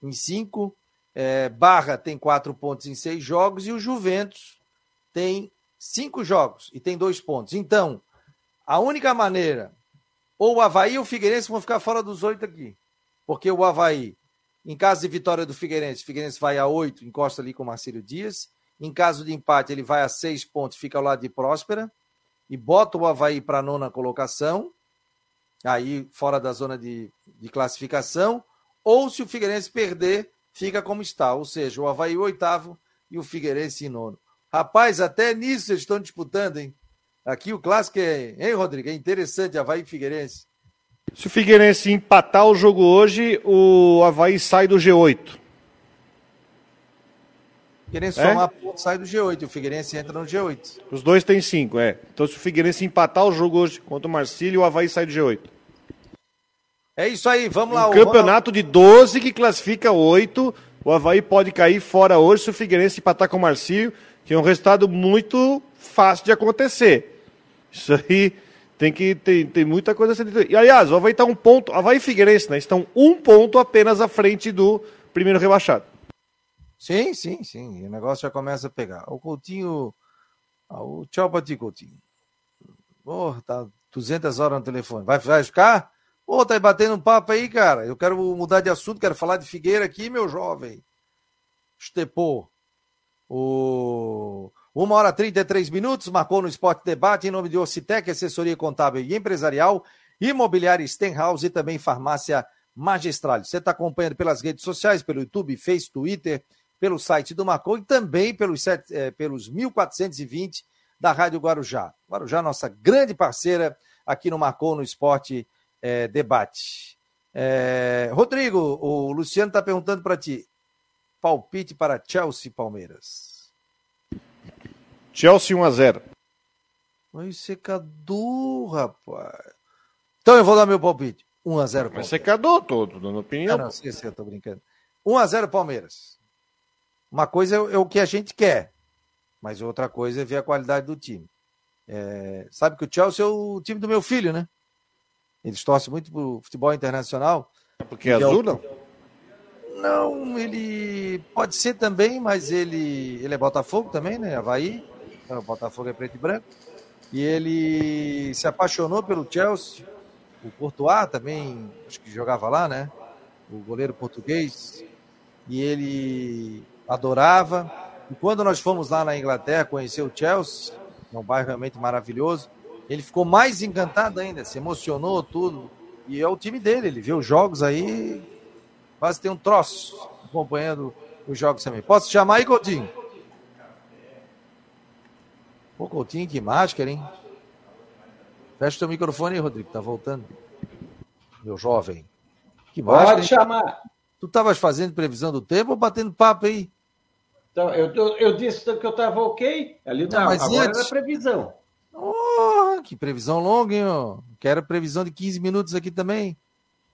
em cinco. É, Barra tem quatro pontos em seis jogos e o Juventus tem cinco jogos e tem dois pontos. Então, a única maneira, ou o Havaí ou o Figueirense vão ficar fora dos oito aqui. Porque o Havaí, em caso de vitória do Figueirense, o Figueirense vai a oito, encosta ali com o Marcílio Dias. Em caso de empate, ele vai a seis pontos, fica ao lado de Próspera. E bota o Havaí para a nona colocação, aí fora da zona de, de classificação. Ou se o Figueirense perder, fica como está. Ou seja, o Havaí oitavo e o Figueirense em nono. Rapaz, até nisso eles estão disputando, hein? Aqui o clássico é, hein, Rodrigo? É interessante, Havaí e Figueirense. Se o Figueirense empatar o jogo hoje, o Havaí sai do G8. O Figueirense é? somar ponto sai do G8 e o Figueirense entra no G8. Os dois têm cinco, é. Então se o Figueirense empatar o jogo hoje contra o Marcílio, o Havaí sai do G8. É isso aí, vamos lá. Um campeonato de 12 que classifica 8. O Havaí pode cair fora hoje se o Figueirense empatar com o Marcílio que é um resultado muito fácil de acontecer. Isso aí tem que tem, tem muita coisa a ser. E aliás, o Havaí está um ponto, Havaí e Figueirense, né? Estão um ponto apenas à frente do primeiro rebaixado. Sim, sim, sim. O negócio já começa a pegar. O Coutinho. Ah, o tchau pra ti, Coutinho. Porra, tá 200 horas no telefone. Vai, vai ficar? Pô, tá aí batendo um papo aí, cara. Eu quero mudar de assunto, quero falar de Figueira aqui, meu jovem. Estepô. O... Uma hora e 33 minutos, marcou no Esporte Debate, em nome de Ocitec, assessoria contábil e empresarial, imobiliária Stenhouse e também farmácia magistral. Você está acompanhando pelas redes sociais, pelo YouTube, Face, Twitter, pelo site do Marcou e também pelos, é, pelos 1420 da Rádio Guarujá. Guarujá, nossa grande parceira aqui no Marcou no Esporte é, Debate. É, Rodrigo, o Luciano está perguntando para ti: Palpite para Chelsea e Palmeiras. Chelsea 1 a 0. Oi, secador, rapaz. Então eu vou dar meu palpite. 1 a 0 Palmeiras. Mas secador todo, dando opinião. Ah, não, sei se eu tô brincando. 1 a 0 Palmeiras. Uma coisa é, é, o que a gente quer, mas outra coisa é ver a qualidade do time. É, sabe que o Chelsea é o time do meu filho, né? Eles torcem muito pro futebol internacional. Porque é azul, não? Não, ele pode ser também, mas ele, ele é Botafogo também, né? Havaí. O Botafogo é preto e branco. E ele se apaixonou pelo Chelsea. O Courtois também, acho que jogava lá, né? O goleiro português. E ele adorava. E quando nós fomos lá na Inglaterra conhecer o Chelsea, é um bairro realmente maravilhoso, ele ficou mais encantado ainda, se emocionou tudo. E é o time dele, ele viu os jogos aí, quase tem um troço acompanhando os jogos também. Posso chamar aí, Coutinho? Pô, Coutinho, que mágica, hein? Fecha o teu microfone aí, Rodrigo, tá voltando. Meu jovem. Que mágica. Pode chamar. Tu estavas fazendo previsão do tempo ou batendo papo aí? Então, eu, eu, eu disse que eu estava ok. Ali não, mas agora antes... era previsão. Oh, que previsão longa, hein? Ó. Quero previsão de 15 minutos aqui também.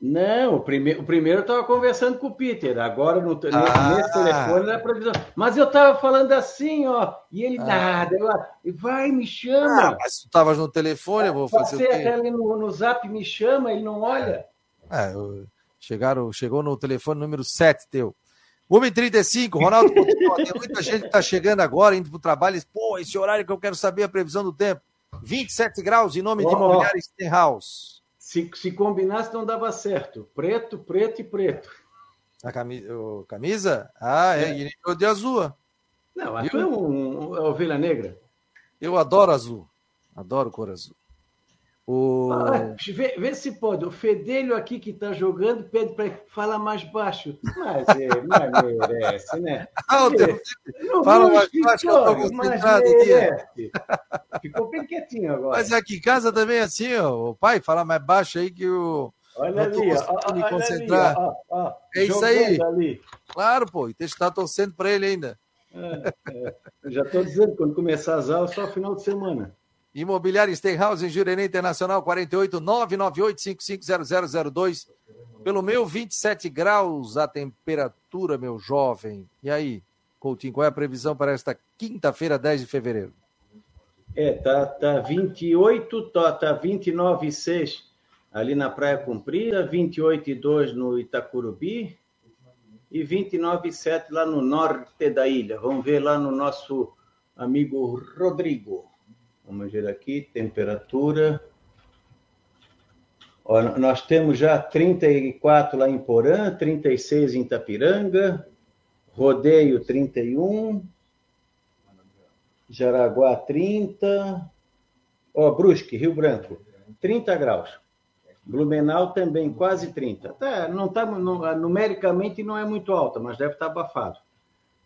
Não, o, prime o primeiro eu estava conversando com o Peter, agora no, ah. nesse telefone na previsão. Mas eu estava falando assim, ó, e ele ah. nada, eu, vai, me chama. Ah, mas tu estavas no telefone, eu vou fazer. Você até ali no, no zap me chama, ele não olha. É, chegaram, chegou no telefone número 7 teu. 1h35, Ronaldo tem muita gente que está chegando agora, indo para o trabalho, pô, esse horário que eu quero saber a previsão do tempo. 27 graus em nome oh, de Imobiliária. Stenhouse. Se, se combinasse, não dava certo. Preto, preto e preto. A camisa? camisa? Ah, é. é. E de azul. Não, a é um, um, ovelha negra. Eu adoro azul. Adoro cor azul. O... Ah, vê, vê, se pode. O Fedelho aqui que está jogando pede para falar mais baixo. Mas, é, mas merece, né? Ah. Fala mais baixo que eu estou concentrado aqui. Ficou bem quietinho agora. Mas aqui em casa também é assim, ó, o pai fala mais baixo aí que o, Olha ali, ó, me concentrar. Ali, ó, ó, é isso aí. Ali. Claro, pô, e tem que estar torcendo para ele ainda. É, é. Já estou dizendo, quando começar as aulas, só final de semana. Imobiliário Steinhaus em Jurerê Internacional 48 998 550002. Pelo meu 27 graus a temperatura, meu jovem. E aí, Coutinho, qual é a previsão para esta quinta-feira, 10 de fevereiro? É, tá, tá 28, tá, tá 29,6 ali na Praia Comprida, 28,2 no Itacurubi e 29,7 lá no norte da ilha. Vamos ver lá no nosso amigo Rodrigo. Vamos ver aqui, temperatura. Ó, nós temos já 34 lá em Porã, 36 em Itapiranga, Rodeio 31, Jaraguá 30, ó, Brusque, Rio Branco, 30 graus. Blumenau também quase 30. Tá, não tá, numericamente não é muito alta, mas deve estar abafado.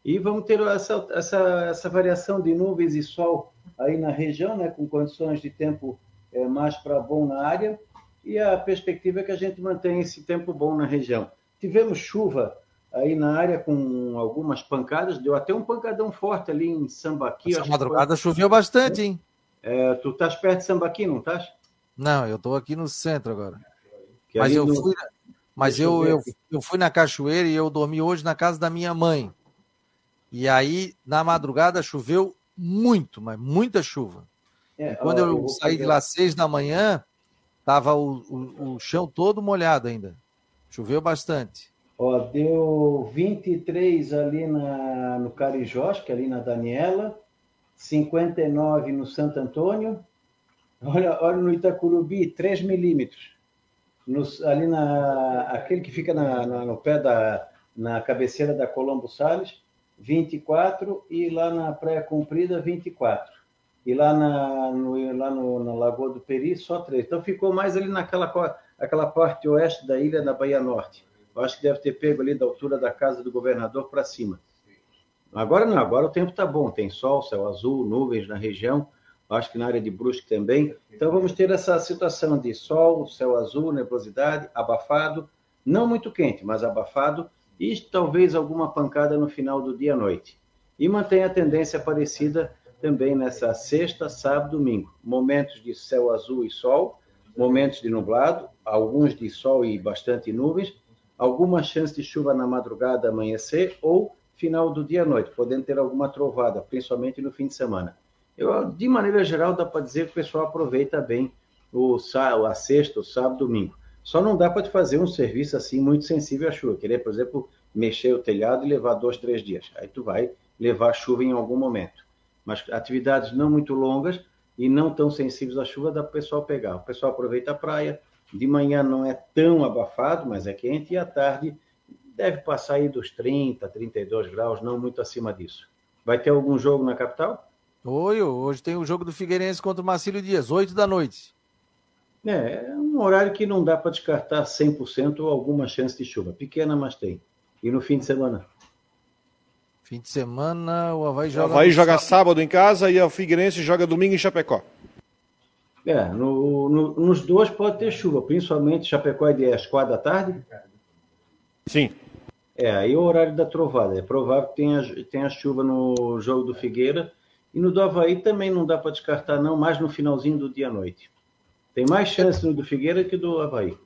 E vamos ter essa, essa, essa variação de nuvens e sol aí na região, né, com condições de tempo é, mais para bom na área, e a perspectiva é que a gente mantenha esse tempo bom na região. Tivemos chuva aí na área com algumas pancadas, deu até um pancadão forte ali em Sambaqui. Essa madrugada foi... choveu bastante, hein? É, tu estás perto de Sambaqui, não estás? Não, eu estou aqui no centro agora. Que mas eu no... fui, mas eu, eu, eu fui na cachoeira e eu dormi hoje na casa da minha mãe. E aí, na madrugada, choveu muito, mas muita chuva. É, quando ó, eu, eu saí de lá às seis da manhã, tava o, o, o, chão todo molhado ainda. Choveu bastante. Ó, deu 23 ali na, no Carijós, que é ali na Daniela, 59 no Santo Antônio, olha, olha no Itacurubi, 3 milímetros. ali na, aquele que fica na, na, no pé da na cabeceira da Colombo Salles, 24 e lá na Praia Comprida 24. E lá na, no, lá no, na Lagoa do Peri só 3. Então ficou mais ali naquela aquela parte oeste da ilha da Bahia Norte. Eu acho que deve ter pego ali da altura da casa do governador para cima. Agora não, agora o tempo está bom, tem sol, céu azul, nuvens na região, acho que na área de Brusque também. Então vamos ter essa situação de sol, céu azul, nebulosidade, abafado, não muito quente, mas abafado, e talvez alguma pancada no final do dia à noite. E mantém a tendência parecida também nessa sexta, sábado, domingo. Momentos de céu azul e sol, momentos de nublado, alguns de sol e bastante nuvens, alguma chance de chuva na madrugada, amanhecer ou final do dia à noite, podendo ter alguma trovada, principalmente no fim de semana. Eu, de maneira geral, dá para dizer que o pessoal aproveita bem o, a sexta, o sábado, domingo. Só não dá para fazer um serviço assim muito sensível à chuva. Querer, por exemplo, mexer o telhado e levar dois, três dias. Aí tu vai levar chuva em algum momento. Mas atividades não muito longas e não tão sensíveis à chuva dá para o pessoal pegar. O pessoal aproveita a praia. De manhã não é tão abafado, mas é quente. E à tarde deve passar aí dos 30, 32 graus, não muito acima disso. Vai ter algum jogo na capital? Oi, hoje tem o jogo do Figueirense contra o Marcílio Dias, 8 da noite. É, é um horário que não dá para descartar 100% ou alguma chance de chuva. Pequena, mas tem. E no fim de semana? Fim de semana, o Havaí joga. O Havaí joga sábado. sábado em casa e o Figueirense joga domingo em Chapecó. É, no, no, nos dois pode ter chuva, principalmente Chapecó é de às quatro da tarde. Sim. É, aí é o horário da trovada. É provável que tenha, tenha chuva no jogo do Figueira. E no do Havaí também não dá para descartar, não, mais no finalzinho do dia à noite. Tem mais chance no do Figueira que do Havaí.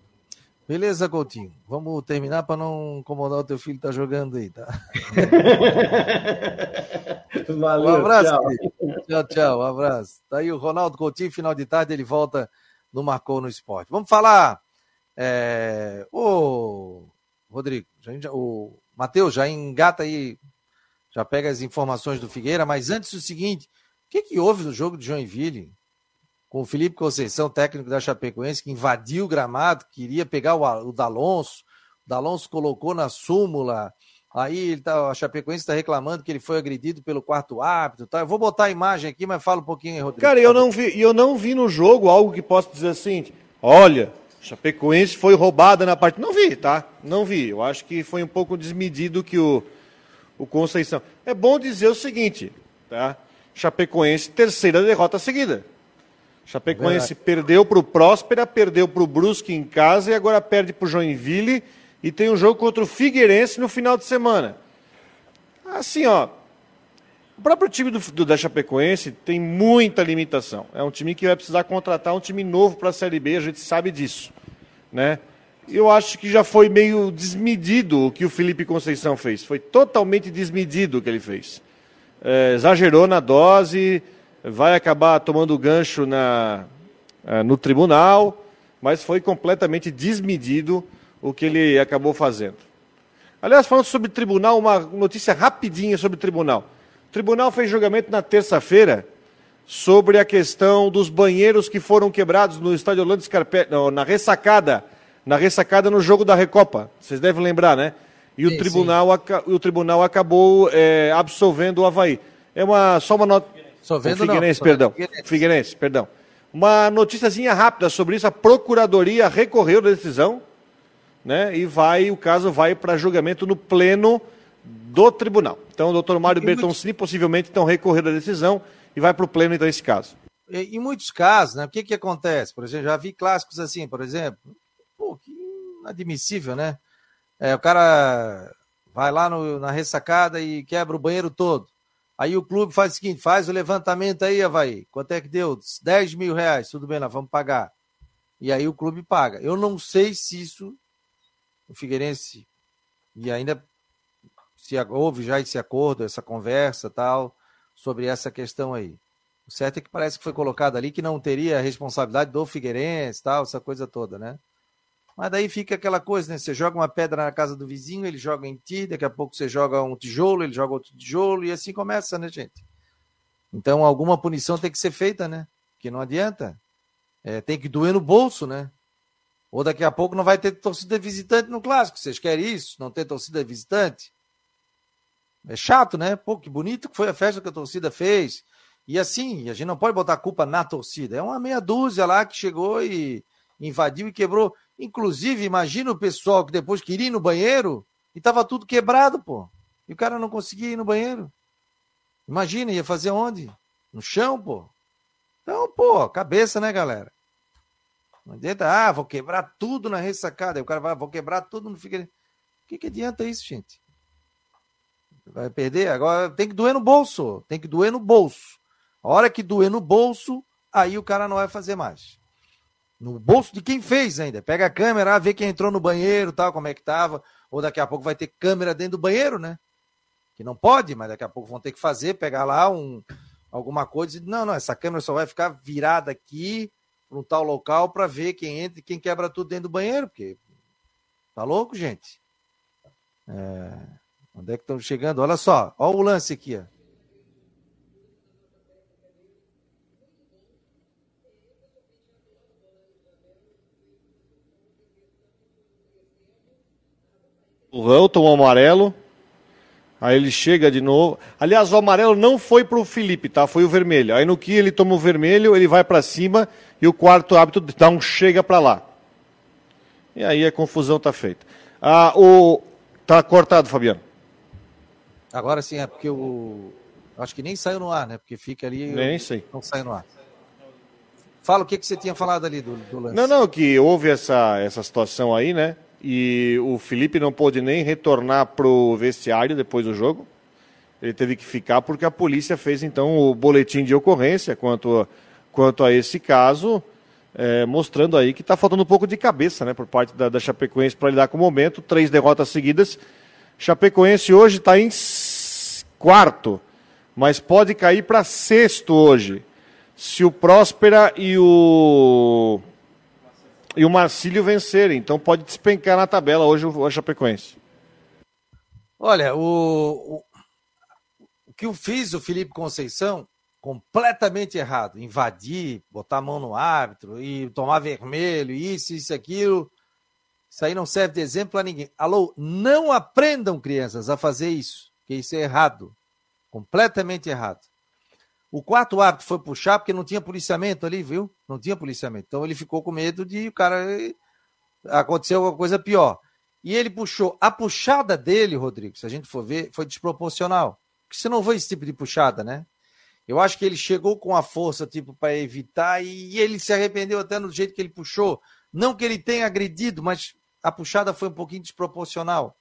Beleza, Coutinho. Vamos terminar para não incomodar o teu filho que tá jogando aí, tá? Valeu, um abraço. Tchau. tchau, tchau. Um abraço. Tá aí o Ronaldo Coutinho, final de tarde, ele volta no Marcou no Esporte. Vamos falar. É... Ô, Rodrigo, já, o Matheus já engata aí, já pega as informações do Figueira, mas antes o seguinte: o que, que houve no jogo de Joinville? Com o Felipe Conceição, técnico da Chapecoense, que invadiu o gramado, queria pegar o, o Dalonso. O Dalonso colocou na súmula. Aí tá, a Chapecoense está reclamando que ele foi agredido pelo quarto árbitro. Tá? Eu vou botar a imagem aqui, mas fala um pouquinho, Rodrigo. Cara, eu não vi, eu não vi no jogo algo que possa dizer assim: olha, Chapecoense foi roubada na parte. Não vi, tá? Não vi. Eu acho que foi um pouco desmedido que o, o Conceição. É bom dizer o seguinte, tá? Chapecoense, terceira derrota seguida. Chapecoense é perdeu para o Próspera, perdeu para o Brusque em casa e agora perde para o Joinville e tem um jogo contra o Figueirense no final de semana. Assim, ó, o próprio time do, do, da Chapecoense tem muita limitação. É um time que vai precisar contratar um time novo para a Série B, a gente sabe disso. Né? Eu acho que já foi meio desmedido o que o Felipe Conceição fez. Foi totalmente desmedido o que ele fez. É, exagerou na dose, vai acabar tomando gancho na, é, no tribunal, mas foi completamente desmedido o que ele acabou fazendo. Aliás, falando sobre tribunal, uma notícia rapidinha sobre tribunal. O tribunal fez julgamento na terça-feira sobre a questão dos banheiros que foram quebrados no estádio Orlando Scarpelli, na ressacada, na ressacada no jogo da Recopa. Vocês devem lembrar, né? E sim, o, tribunal, o tribunal acabou é, absolvendo o Havaí. É uma, só uma nota. Absolvendo o Figueirense, não, perdão. Figueirense. Figueirense, perdão. Uma noticiazinha rápida sobre isso. A Procuradoria recorreu da decisão, né? E vai, o caso vai para julgamento no pleno do tribunal. Então, o doutor Mário Bertoncini muitos... possivelmente então recorrer da decisão e vai para o pleno, então, esse caso. Em muitos casos, né? O que, que acontece? Por exemplo, já vi clássicos assim, por exemplo, pô, que inadmissível, né? É, o cara vai lá no, na ressacada e quebra o banheiro todo. Aí o clube faz o seguinte: faz o levantamento aí, Havaí. Quanto é que deu? 10 mil reais. Tudo bem, nós vamos pagar. E aí o clube paga. Eu não sei se isso o Figueirense e ainda se houve já esse acordo, essa conversa tal, sobre essa questão aí. O certo é que parece que foi colocado ali que não teria a responsabilidade do Figueirense, tal, essa coisa toda, né? Mas daí fica aquela coisa, né? Você joga uma pedra na casa do vizinho, ele joga em ti, daqui a pouco você joga um tijolo, ele joga outro tijolo, e assim começa, né, gente? Então alguma punição tem que ser feita, né? Que não adianta. É, tem que doer no bolso, né? Ou daqui a pouco não vai ter torcida visitante no clássico. Vocês querem isso? Não ter torcida visitante? É chato, né? Pô, que bonito que foi a festa que a torcida fez. E assim, a gente não pode botar a culpa na torcida. É uma meia dúzia lá que chegou e invadiu e quebrou. Inclusive, imagina o pessoal que depois queria ir no banheiro e tava tudo quebrado, pô. E o cara não conseguia ir no banheiro. Imagina, ia fazer onde? No chão, pô. Então, pô, cabeça, né, galera? Não adianta, ah, vou quebrar tudo na ressacada. Aí o cara vai, vou quebrar tudo no Figueiredo. O que, que adianta isso, gente? Vai perder? Agora tem que doer no bolso. Tem que doer no bolso. A hora que doer no bolso, aí o cara não vai fazer mais. No bolso de quem fez ainda. Pega a câmera, vê quem entrou no banheiro, tal, como é que tava. Ou daqui a pouco vai ter câmera dentro do banheiro, né? Que não pode, mas daqui a pouco vão ter que fazer, pegar lá um, alguma coisa e não, não, essa câmera só vai ficar virada aqui para um tal local para ver quem entra e quem quebra tudo dentro do banheiro, porque tá louco, gente? É... Onde é que estão chegando? Olha só, olha o lance aqui. Ó. O Rão tomou amarelo. Aí ele chega de novo. Aliás, o amarelo não foi para o Felipe, tá? Foi o vermelho. Aí no que ele toma o vermelho, ele vai para cima e o quarto árbitro dá um chega para lá. E aí a confusão tá feita. Ah, o tá cortado, Fabiano. Agora sim, é porque o. Acho que nem saiu no ar, né? Porque fica ali. Nem sei. Não sai no ar. Fala o que, que você tinha falado ali do, do lance. Não, não, que houve essa, essa situação aí, né? E o Felipe não pôde nem retornar pro vestiário depois do jogo. Ele teve que ficar porque a polícia fez então o boletim de ocorrência quanto, quanto a esse caso, é, mostrando aí que está faltando um pouco de cabeça, né, por parte da, da Chapecoense para lidar com o momento. Três derrotas seguidas. Chapecoense hoje está em quarto, mas pode cair para sexto hoje. Se o Próspera e o e o Marcílio vencerem, então pode despencar na tabela hoje o Chapecoense. Olha, o, o, que eu fiz o Felipe Conceição completamente errado, invadir, botar a mão no árbitro e tomar vermelho, isso, isso, aquilo. Isso aí não serve de exemplo a ninguém. Alô, não aprendam crianças a fazer isso que isso é errado. Completamente errado. O quarto árbitro foi puxar porque não tinha policiamento ali, viu? Não tinha policiamento. Então ele ficou com medo de o cara aconteceu alguma coisa pior. E ele puxou. A puxada dele, Rodrigo, se a gente for ver, foi desproporcional. Porque você não foi esse tipo de puxada, né? Eu acho que ele chegou com a força, tipo, para evitar, e ele se arrependeu até no jeito que ele puxou. Não que ele tenha agredido, mas a puxada foi um pouquinho desproporcional.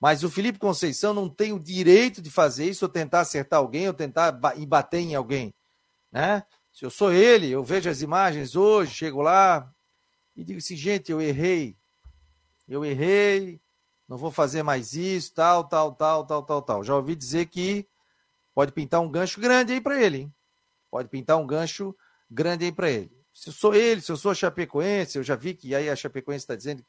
Mas o Felipe Conceição não tem o direito de fazer isso, ou tentar acertar alguém, ou tentar bater em alguém. Né? Se eu sou ele, eu vejo as imagens hoje, chego lá e digo assim, gente, eu errei. Eu errei, não vou fazer mais isso, tal, tal, tal, tal, tal, tal. Já ouvi dizer que pode pintar um gancho grande aí para ele, hein? Pode pintar um gancho grande aí para ele. Se eu sou ele, se eu sou a Chapecoense, eu já vi que aí a Chapecoense está dizendo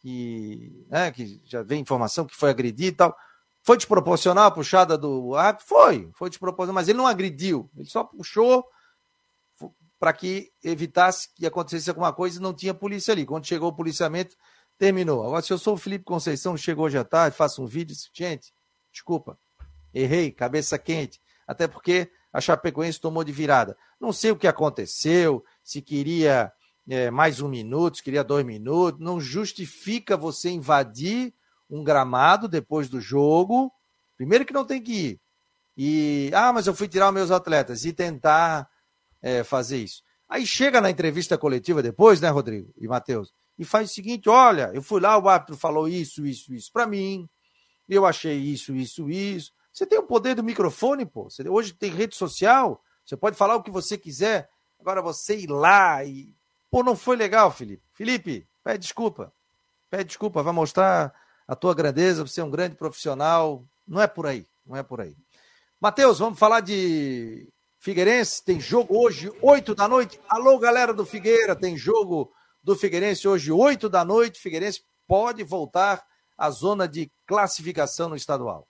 que, né, que já vem informação que foi agredido e tal. Foi desproporcional a puxada do árbitro? Foi, foi desproporcional, mas ele não agrediu, ele só puxou para que evitasse que acontecesse alguma coisa e não tinha polícia ali. Quando chegou o policiamento, terminou. Agora, se eu sou o Felipe Conceição, chegou hoje à tarde, faço um vídeo, gente, desculpa, errei, cabeça quente, até porque a Chapecoense tomou de virada. Não sei o que aconteceu, se queria é, mais um minuto, queria dois minutos, não justifica você invadir um gramado depois do jogo. Primeiro que não tem que ir. E, ah, mas eu fui tirar meus atletas e tentar é, fazer isso. Aí chega na entrevista coletiva depois, né, Rodrigo e Matheus, e faz o seguinte: olha, eu fui lá, o árbitro falou isso, isso, isso para mim, eu achei isso, isso, isso. Você tem o poder do microfone, pô. Você, hoje tem rede social, você pode falar o que você quiser. Agora você ir lá e. Pô, não foi legal, Felipe. Felipe, pede desculpa. Pede desculpa, vai mostrar a tua grandeza, você é um grande profissional. Não é por aí, não é por aí. Matheus, vamos falar de Figueirense. Tem jogo hoje, 8 da noite. Alô, galera do Figueira, tem jogo do Figueirense hoje, 8 da noite. Figueirense pode voltar à zona de classificação no estadual.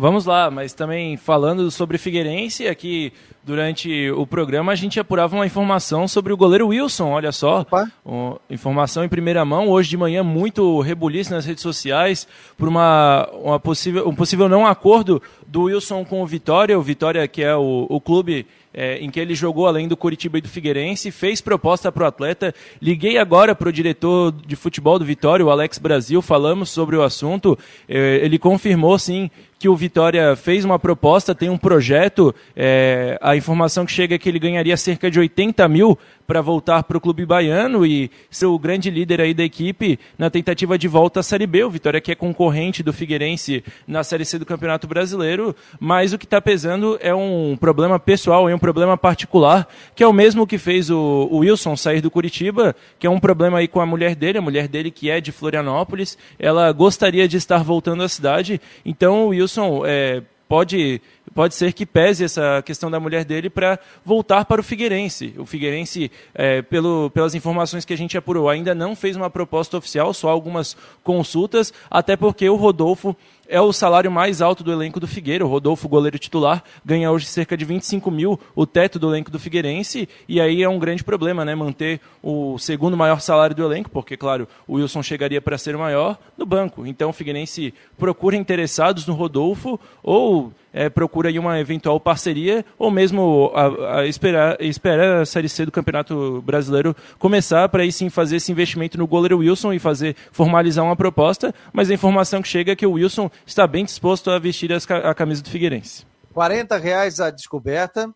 Vamos lá, mas também falando sobre Figueirense, aqui durante o programa a gente apurava uma informação sobre o goleiro Wilson, olha só. Um, informação em primeira mão, hoje de manhã muito rebuliço nas redes sociais por uma, uma possível, um possível não acordo do Wilson com o Vitória, o Vitória que é o, o clube é, em que ele jogou além do Curitiba e do Figueirense, fez proposta para o atleta. Liguei agora para o diretor de futebol do Vitória, o Alex Brasil, falamos sobre o assunto. É, ele confirmou sim que o Vitória fez uma proposta, tem um projeto. É, a informação que chega é que ele ganharia cerca de 80 mil para voltar para o clube baiano e ser o grande líder aí da equipe na tentativa de volta à Série B. O Vitória que é concorrente do Figueirense na Série C do Campeonato Brasileiro, mas o que está pesando é um problema pessoal, é um problema particular, que é o mesmo que fez o, o Wilson sair do Curitiba, que é um problema aí com a mulher dele, a mulher dele que é de Florianópolis, ela gostaria de estar voltando à cidade, então o Wilson é, pode pode ser que pese essa questão da mulher dele para voltar para o Figueirense. O Figueirense, é, pelo, pelas informações que a gente apurou, ainda não fez uma proposta oficial, só algumas consultas, até porque o Rodolfo é o salário mais alto do elenco do Figueira. O Rodolfo, goleiro titular, ganha hoje cerca de 25 mil, o teto do elenco do Figueirense, e aí é um grande problema, né? Manter o segundo maior salário do elenco, porque, claro, o Wilson chegaria para ser o maior no banco. Então o Figueirense procura interessados no Rodolfo ou é, procura aí uma eventual parceria ou mesmo a, a esperar, esperar a Série C do Campeonato Brasileiro começar para aí sim fazer esse investimento no goleiro Wilson e fazer formalizar uma proposta, mas a informação que chega é que o Wilson está bem disposto a vestir as, a camisa do Figueirense. 40 reais a descoberta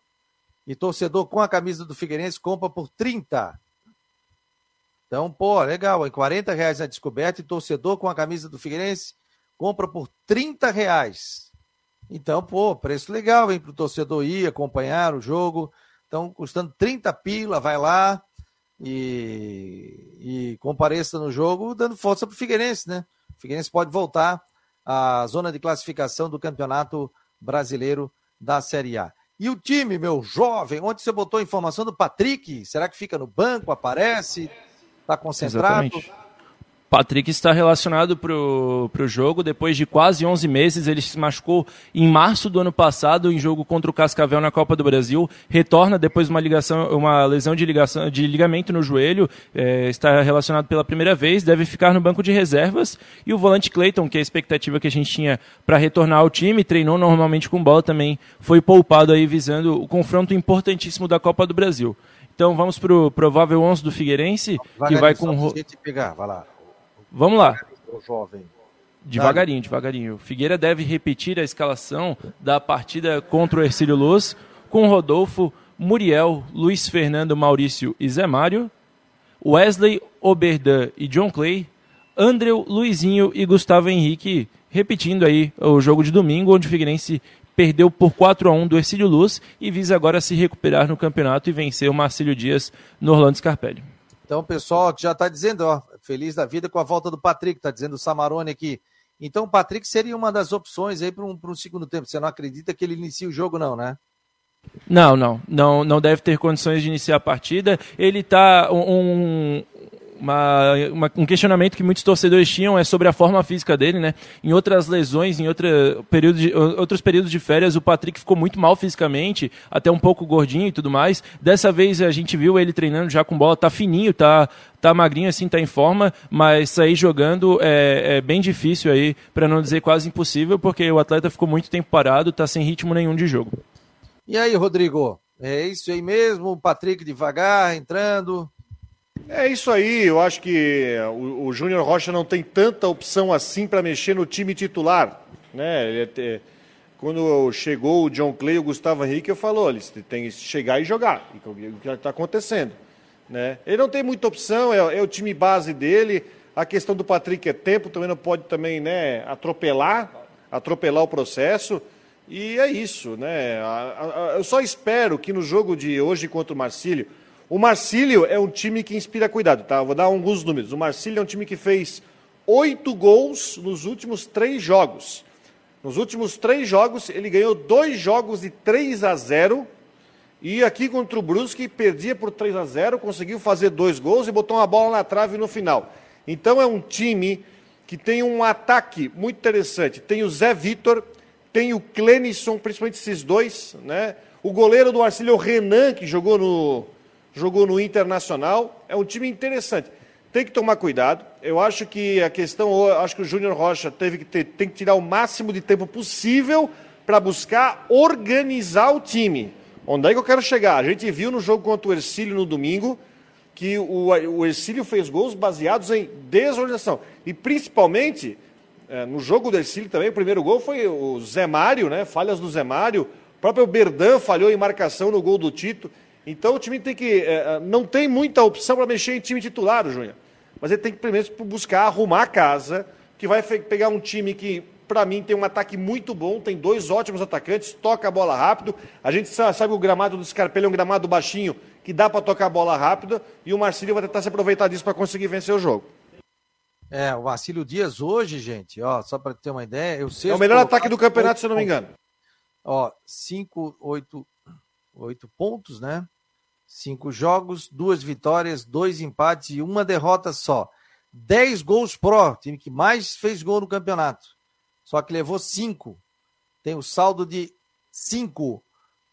e torcedor com a camisa do Figueirense compra por 30. Então, pô, legal, hein? 40 reais a descoberta e torcedor com a camisa do Figueirense compra por 30 reais. Então, pô, preço legal, hein, para o torcedor ir acompanhar o jogo. Então, custando 30 pila, vai lá e, e compareça no jogo, dando força para o Figueirense, né? O Figueirense pode voltar à zona de classificação do Campeonato Brasileiro da Série A. E o time, meu jovem, onde você botou a informação do Patrick? Será que fica no banco, aparece? Está concentrado? Exatamente. Patrick está relacionado para o jogo. Depois de quase 11 meses, ele se machucou em março do ano passado em jogo contra o Cascavel na Copa do Brasil. Retorna depois de uma, ligação, uma lesão de, ligação, de ligamento no joelho. É, está relacionado pela primeira vez. Deve ficar no banco de reservas. E o volante Clayton, que é a expectativa que a gente tinha para retornar ao time, treinou normalmente com bola também. Foi poupado aí visando o confronto importantíssimo da Copa do Brasil. Então vamos para o provável 11 do Figueirense, que vai com... Pegar, vai lá. Vamos lá. jovem. Devagarinho, devagarinho. Figueira deve repetir a escalação da partida contra o Ercílio Luz com Rodolfo, Muriel, Luiz Fernando, Maurício e Zé Mário, Wesley, Oberdan e John Clay, Andrew, Luizinho e Gustavo Henrique, repetindo aí o jogo de domingo, onde o Figueirense perdeu por 4 a 1 do Ercílio Luz e visa agora se recuperar no campeonato e vencer o Marcílio Dias no Orlando Scarpelli. Então, o pessoal já está dizendo, ó, feliz da vida com a volta do Patrick, está dizendo o Samarone aqui. Então, o Patrick seria uma das opções aí para um, um segundo tempo. Você não acredita que ele inicie o jogo, não, né? Não, não, não, não deve ter condições de iniciar a partida. Ele está um, uma, uma, um questionamento que muitos torcedores tinham é sobre a forma física dele, né? Em outras lesões, em período de, outros períodos de férias, o Patrick ficou muito mal fisicamente, até um pouco gordinho e tudo mais. Dessa vez a gente viu ele treinando já com bola, tá fininho, tá, tá magrinho assim, tá em forma, mas sair jogando é, é bem difícil aí, para não dizer quase impossível, porque o atleta ficou muito tempo parado, tá sem ritmo nenhum de jogo. E aí, Rodrigo? É isso aí mesmo? O Patrick devagar, entrando. É isso aí, eu acho que o, o Júnior Rocha não tem tanta opção assim para mexer no time titular. Né? É, quando chegou o John Clay e o Gustavo Henrique, eu falou, eles têm que chegar e jogar, o que está acontecendo. Né? Ele não tem muita opção, é, é, o time base dele. A questão do Patrick é tempo, também não pode também né, atropelar, atropelar o processo. E é isso, né? Eu só espero que no jogo de hoje contra o Marcílio, o Marcílio é um time que inspira cuidado, tá? Vou dar alguns números. O Marcílio é um time que fez oito gols nos últimos três jogos. Nos últimos três jogos, ele ganhou dois jogos de 3 a 0 e aqui contra o Brusque perdia por 3 a 0 conseguiu fazer dois gols e botou uma bola na trave no final. Então é um time que tem um ataque muito interessante. Tem o Zé Vitor, tem o Clenison, principalmente esses dois, né? O goleiro do Marcílio, o Renan, que jogou no, jogou no Internacional. É um time interessante. Tem que tomar cuidado. Eu acho que a questão, acho que o Júnior Rocha teve que ter, tem que tirar o máximo de tempo possível para buscar organizar o time. Onde é que eu quero chegar? A gente viu no jogo contra o Ercílio no domingo que o, o Ercílio fez gols baseados em desorganização. E principalmente, é, no jogo do Ercílio também, o primeiro gol foi o Zé Mário, né? Falhas do Zé Mário. O próprio Berdan falhou em marcação no gol do Tito. Então o time tem que. É, não tem muita opção para mexer em time titular, Júnior. Mas ele tem que primeiro buscar arrumar a casa, que vai pegar um time que, para mim, tem um ataque muito bom, tem dois ótimos atacantes, toca a bola rápido. A gente sabe que o gramado do Scarpelli é um gramado baixinho, que dá para tocar a bola rápido, e o Marcílio vai tentar se aproveitar disso para conseguir vencer o jogo. É, o Marcílio Dias hoje, gente, ó, só para ter uma ideia, eu sei. É o melhor ataque do campeonato, se eu não me engano. Ó, 5, 8, 8 pontos, né? Cinco jogos, duas vitórias, dois empates e uma derrota só. Dez gols pró, time que mais fez gol no campeonato. Só que levou cinco. Tem o saldo de cinco.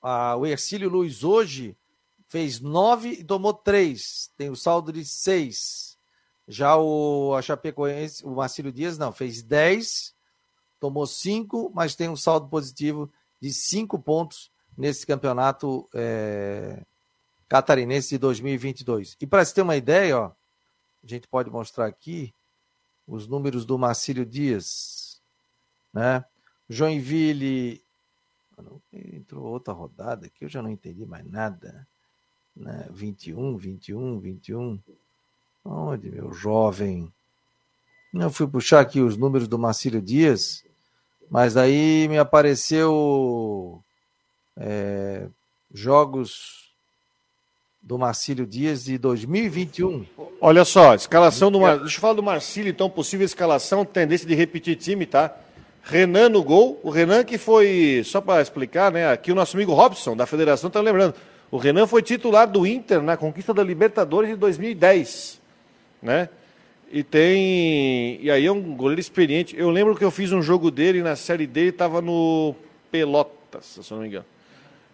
Ah, o Ercílio Luiz hoje fez nove e tomou três. Tem o saldo de seis. Já o Chapecoense, o Marcílio Dias, não, fez dez, tomou cinco, mas tem um saldo positivo de cinco pontos nesse campeonato é, catarinense de 2022. E para você ter uma ideia, ó, a gente pode mostrar aqui os números do Marcílio Dias, né? Joinville entrou outra rodada que eu já não entendi mais nada, né? 21, 21, 21. Onde, meu jovem? Eu fui puxar aqui os números do Marcílio Dias, mas aí me apareceu é, jogos do Marcílio Dias de 2021. Olha só, escalação do Mar... Deixa eu falar do Marcílio, então, possível escalação, tendência de repetir time, tá? Renan no gol. O Renan que foi, só para explicar, né? Aqui o nosso amigo Robson, da federação, tá lembrando. O Renan foi titular do Inter na conquista da Libertadores de 2010, né? E tem. E aí é um goleiro experiente. Eu lembro que eu fiz um jogo dele na série dele, estava no Pelotas, se eu não me engano.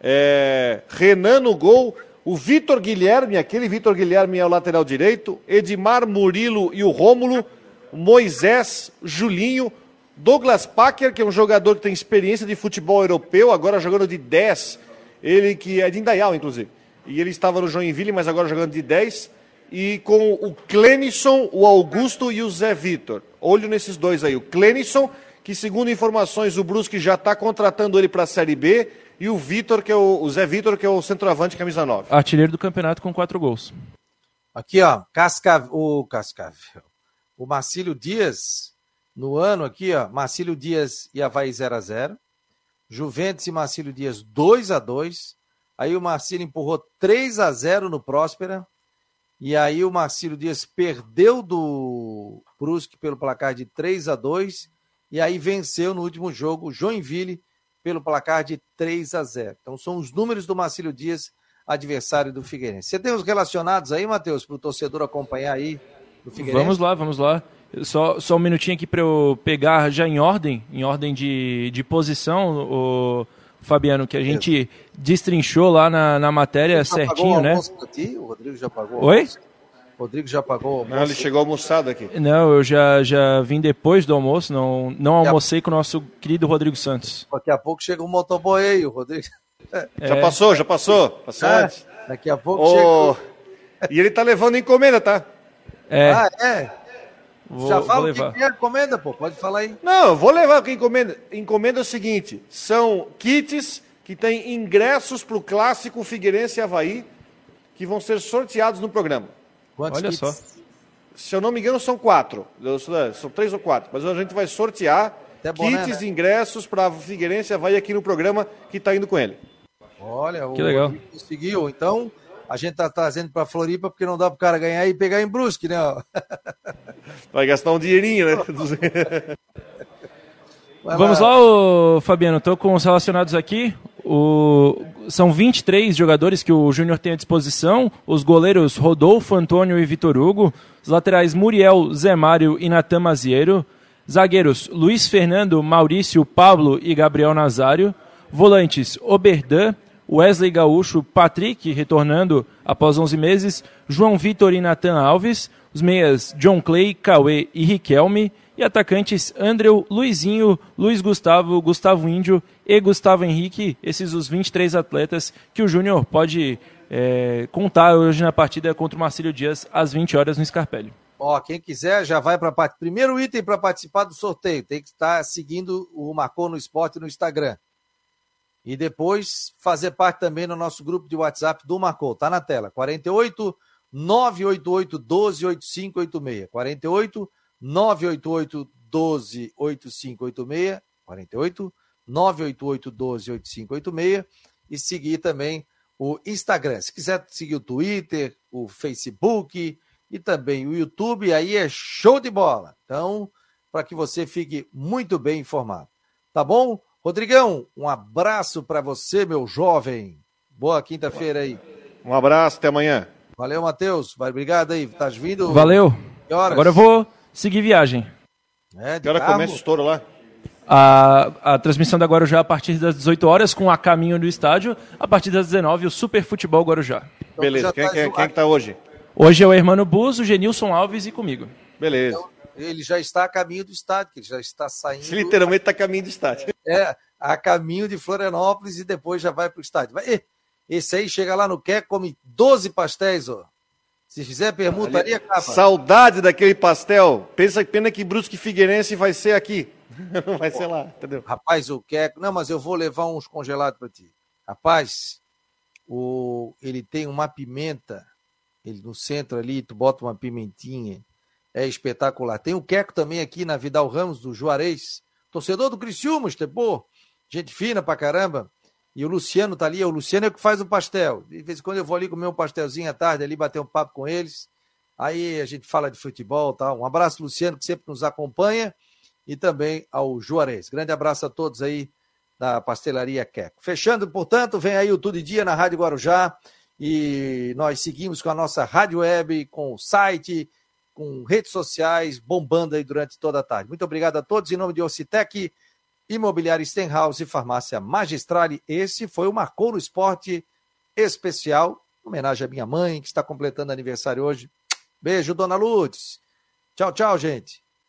É... Renan no gol. O Vitor Guilherme, aquele Vitor Guilherme é o lateral direito, Edmar Murilo e o Rômulo, Moisés, Julinho, Douglas Packer, que é um jogador que tem experiência de futebol europeu, agora jogando de 10, ele que é de Indaial, inclusive. E ele estava no Joinville, mas agora jogando de 10. E com o Clenison, o Augusto e o Zé Vitor. Olho nesses dois aí. O Clenison, que segundo informações o Brusque já está contratando ele para a Série B e o Vitor, que é o, o Zé Vitor, que é o centroavante camisa 9. Artilheiro do campeonato com quatro gols. Aqui, ó, Casca... o Cascavel. O Marcílio Dias, no ano aqui, ó, Marcílio Dias e Havaí 0 a 0 Juventus e Marcílio Dias 2 a 2 Aí o Marcílio empurrou 3 a 0 no Próspera. E aí o Marcílio Dias perdeu do Brusque pelo placar de 3 a 2 e aí venceu no último jogo Joinville pelo placar de 3 a 0. Então são os números do Marcílio Dias, adversário do Figueirense. Você tem os relacionados aí, Matheus, para o torcedor acompanhar aí do Figueirense? Vamos lá, vamos lá. Só, só um minutinho aqui para eu pegar já em ordem, em ordem de, de posição, o Fabiano, que a gente destrinchou lá na, na matéria certinho, né? O Rodrigo já pagou? Oi? Rodrigo já pagou? Não, ele chegou almoçado aqui. Não, eu já, já vim depois do almoço, não, não almocei com o nosso querido Rodrigo Santos. Daqui a pouco chega um motoboy aí, o Rodrigo. É. Já passou, já passou. Passou é, antes. Daqui a pouco oh, chega. E ele tá levando encomenda, tá? É. Ah, é? Vou, Já fala o que é encomenda, pô. Pode falar aí. Não, vou levar o encomenda. Encomenda é o seguinte: são kits que têm ingressos para o clássico Figueirense e Havaí que vão ser sorteados no programa. Quantos Olha kits? só. Se eu não me engano, são quatro. São três ou quatro. Mas a gente vai sortear Até kits né, né? ingressos para Figueirense e Havaí aqui no programa que está indo com ele. Olha, que legal. conseguiu. Então, a gente tá trazendo para Floripa porque não dá para o cara ganhar e pegar em Brusque, né? Vai gastar um dinheirinho, né? Vamos lá, ô, Fabiano, estou com os relacionados aqui. O... São 23 jogadores que o Júnior tem à disposição. Os goleiros Rodolfo, Antônio e Vitor Hugo. Os laterais Muriel, Zé Mário e Natan Maziero. Zagueiros Luiz Fernando, Maurício, Pablo e Gabriel Nazário. Volantes Oberdan, Wesley Gaúcho, Patrick, retornando após 11 meses, João Vitor e Nathan Alves, os meias John Clay, Cauê e Riquelme, e atacantes Andrew, Luizinho, Luiz Gustavo, Gustavo Índio e Gustavo Henrique, esses os 23 atletas que o Júnior pode é, contar hoje na partida contra o Marcílio Dias às 20 horas no Scarpelli. Ó, quem quiser já vai para parte. Primeiro item para participar do sorteio, tem que estar seguindo o Marcou no Esporte no Instagram. E depois fazer parte também no nosso grupo de WhatsApp do Marcou. Tá na tela. 48 988 12 8586. 48 988 12 8586. 48 988 12 8586. E seguir também o Instagram. Se quiser seguir o Twitter, o Facebook e também o YouTube, aí é show de bola. Então, para que você fique muito bem informado. Tá bom? Rodrigão, um abraço para você, meu jovem. Boa quinta-feira aí. Um abraço, até amanhã. Valeu, Matheus. Obrigado aí. Estás vindo? Valeu. Agora eu vou seguir viagem. É, que hora carro? começa o estouro lá? A, a transmissão da Guarujá a partir das 18 horas, com a caminho do estádio. A partir das 19 o Super Futebol Guarujá. Então, Beleza. Quem, tá quem, quem é que tá hoje? Hoje é o Hermano Bus, o Genilson Alves e comigo. Beleza. Então, ele já está a caminho do estádio, que ele já está saindo. Literalmente está a caminho do estádio. É, a caminho de Florianópolis e depois já vai para o estádio. Vai, esse aí chega lá no Quer, come 12 pastéis, ó. Se fizer permuta, ali capa. Saudade daquele pastel. Pensa pena que Brusque Figueirense vai ser aqui. Não vai ser lá, entendeu? Rapaz, o Queco. Não, mas eu vou levar uns congelados para ti. Rapaz, o... ele tem uma pimenta. Ele no centro ali, tu bota uma pimentinha é espetacular. Tem o Queco também aqui na Vidal Ramos, do Juarez, torcedor do Criciúma, Estepô, gente fina pra caramba. E o Luciano tá ali, o Luciano é o que faz o pastel. De vez em quando eu vou ali comer um pastelzinho à tarde, ali bater um papo com eles. Aí a gente fala de futebol tal. Um abraço, Luciano, que sempre nos acompanha. E também ao Juarez. Grande abraço a todos aí da Pastelaria Queco. Fechando, portanto, vem aí o Tudo Dia na Rádio Guarujá. E nós seguimos com a nossa rádio web, com o site, com redes sociais bombando aí durante toda a tarde. Muito obrigado a todos. Em nome de Ocitec, Imobiliária Stenhouse e Farmácia Magistrale, esse foi o Marcou no Esporte especial, homenagem à minha mãe, que está completando aniversário hoje. Beijo, dona Lourdes. Tchau, tchau, gente.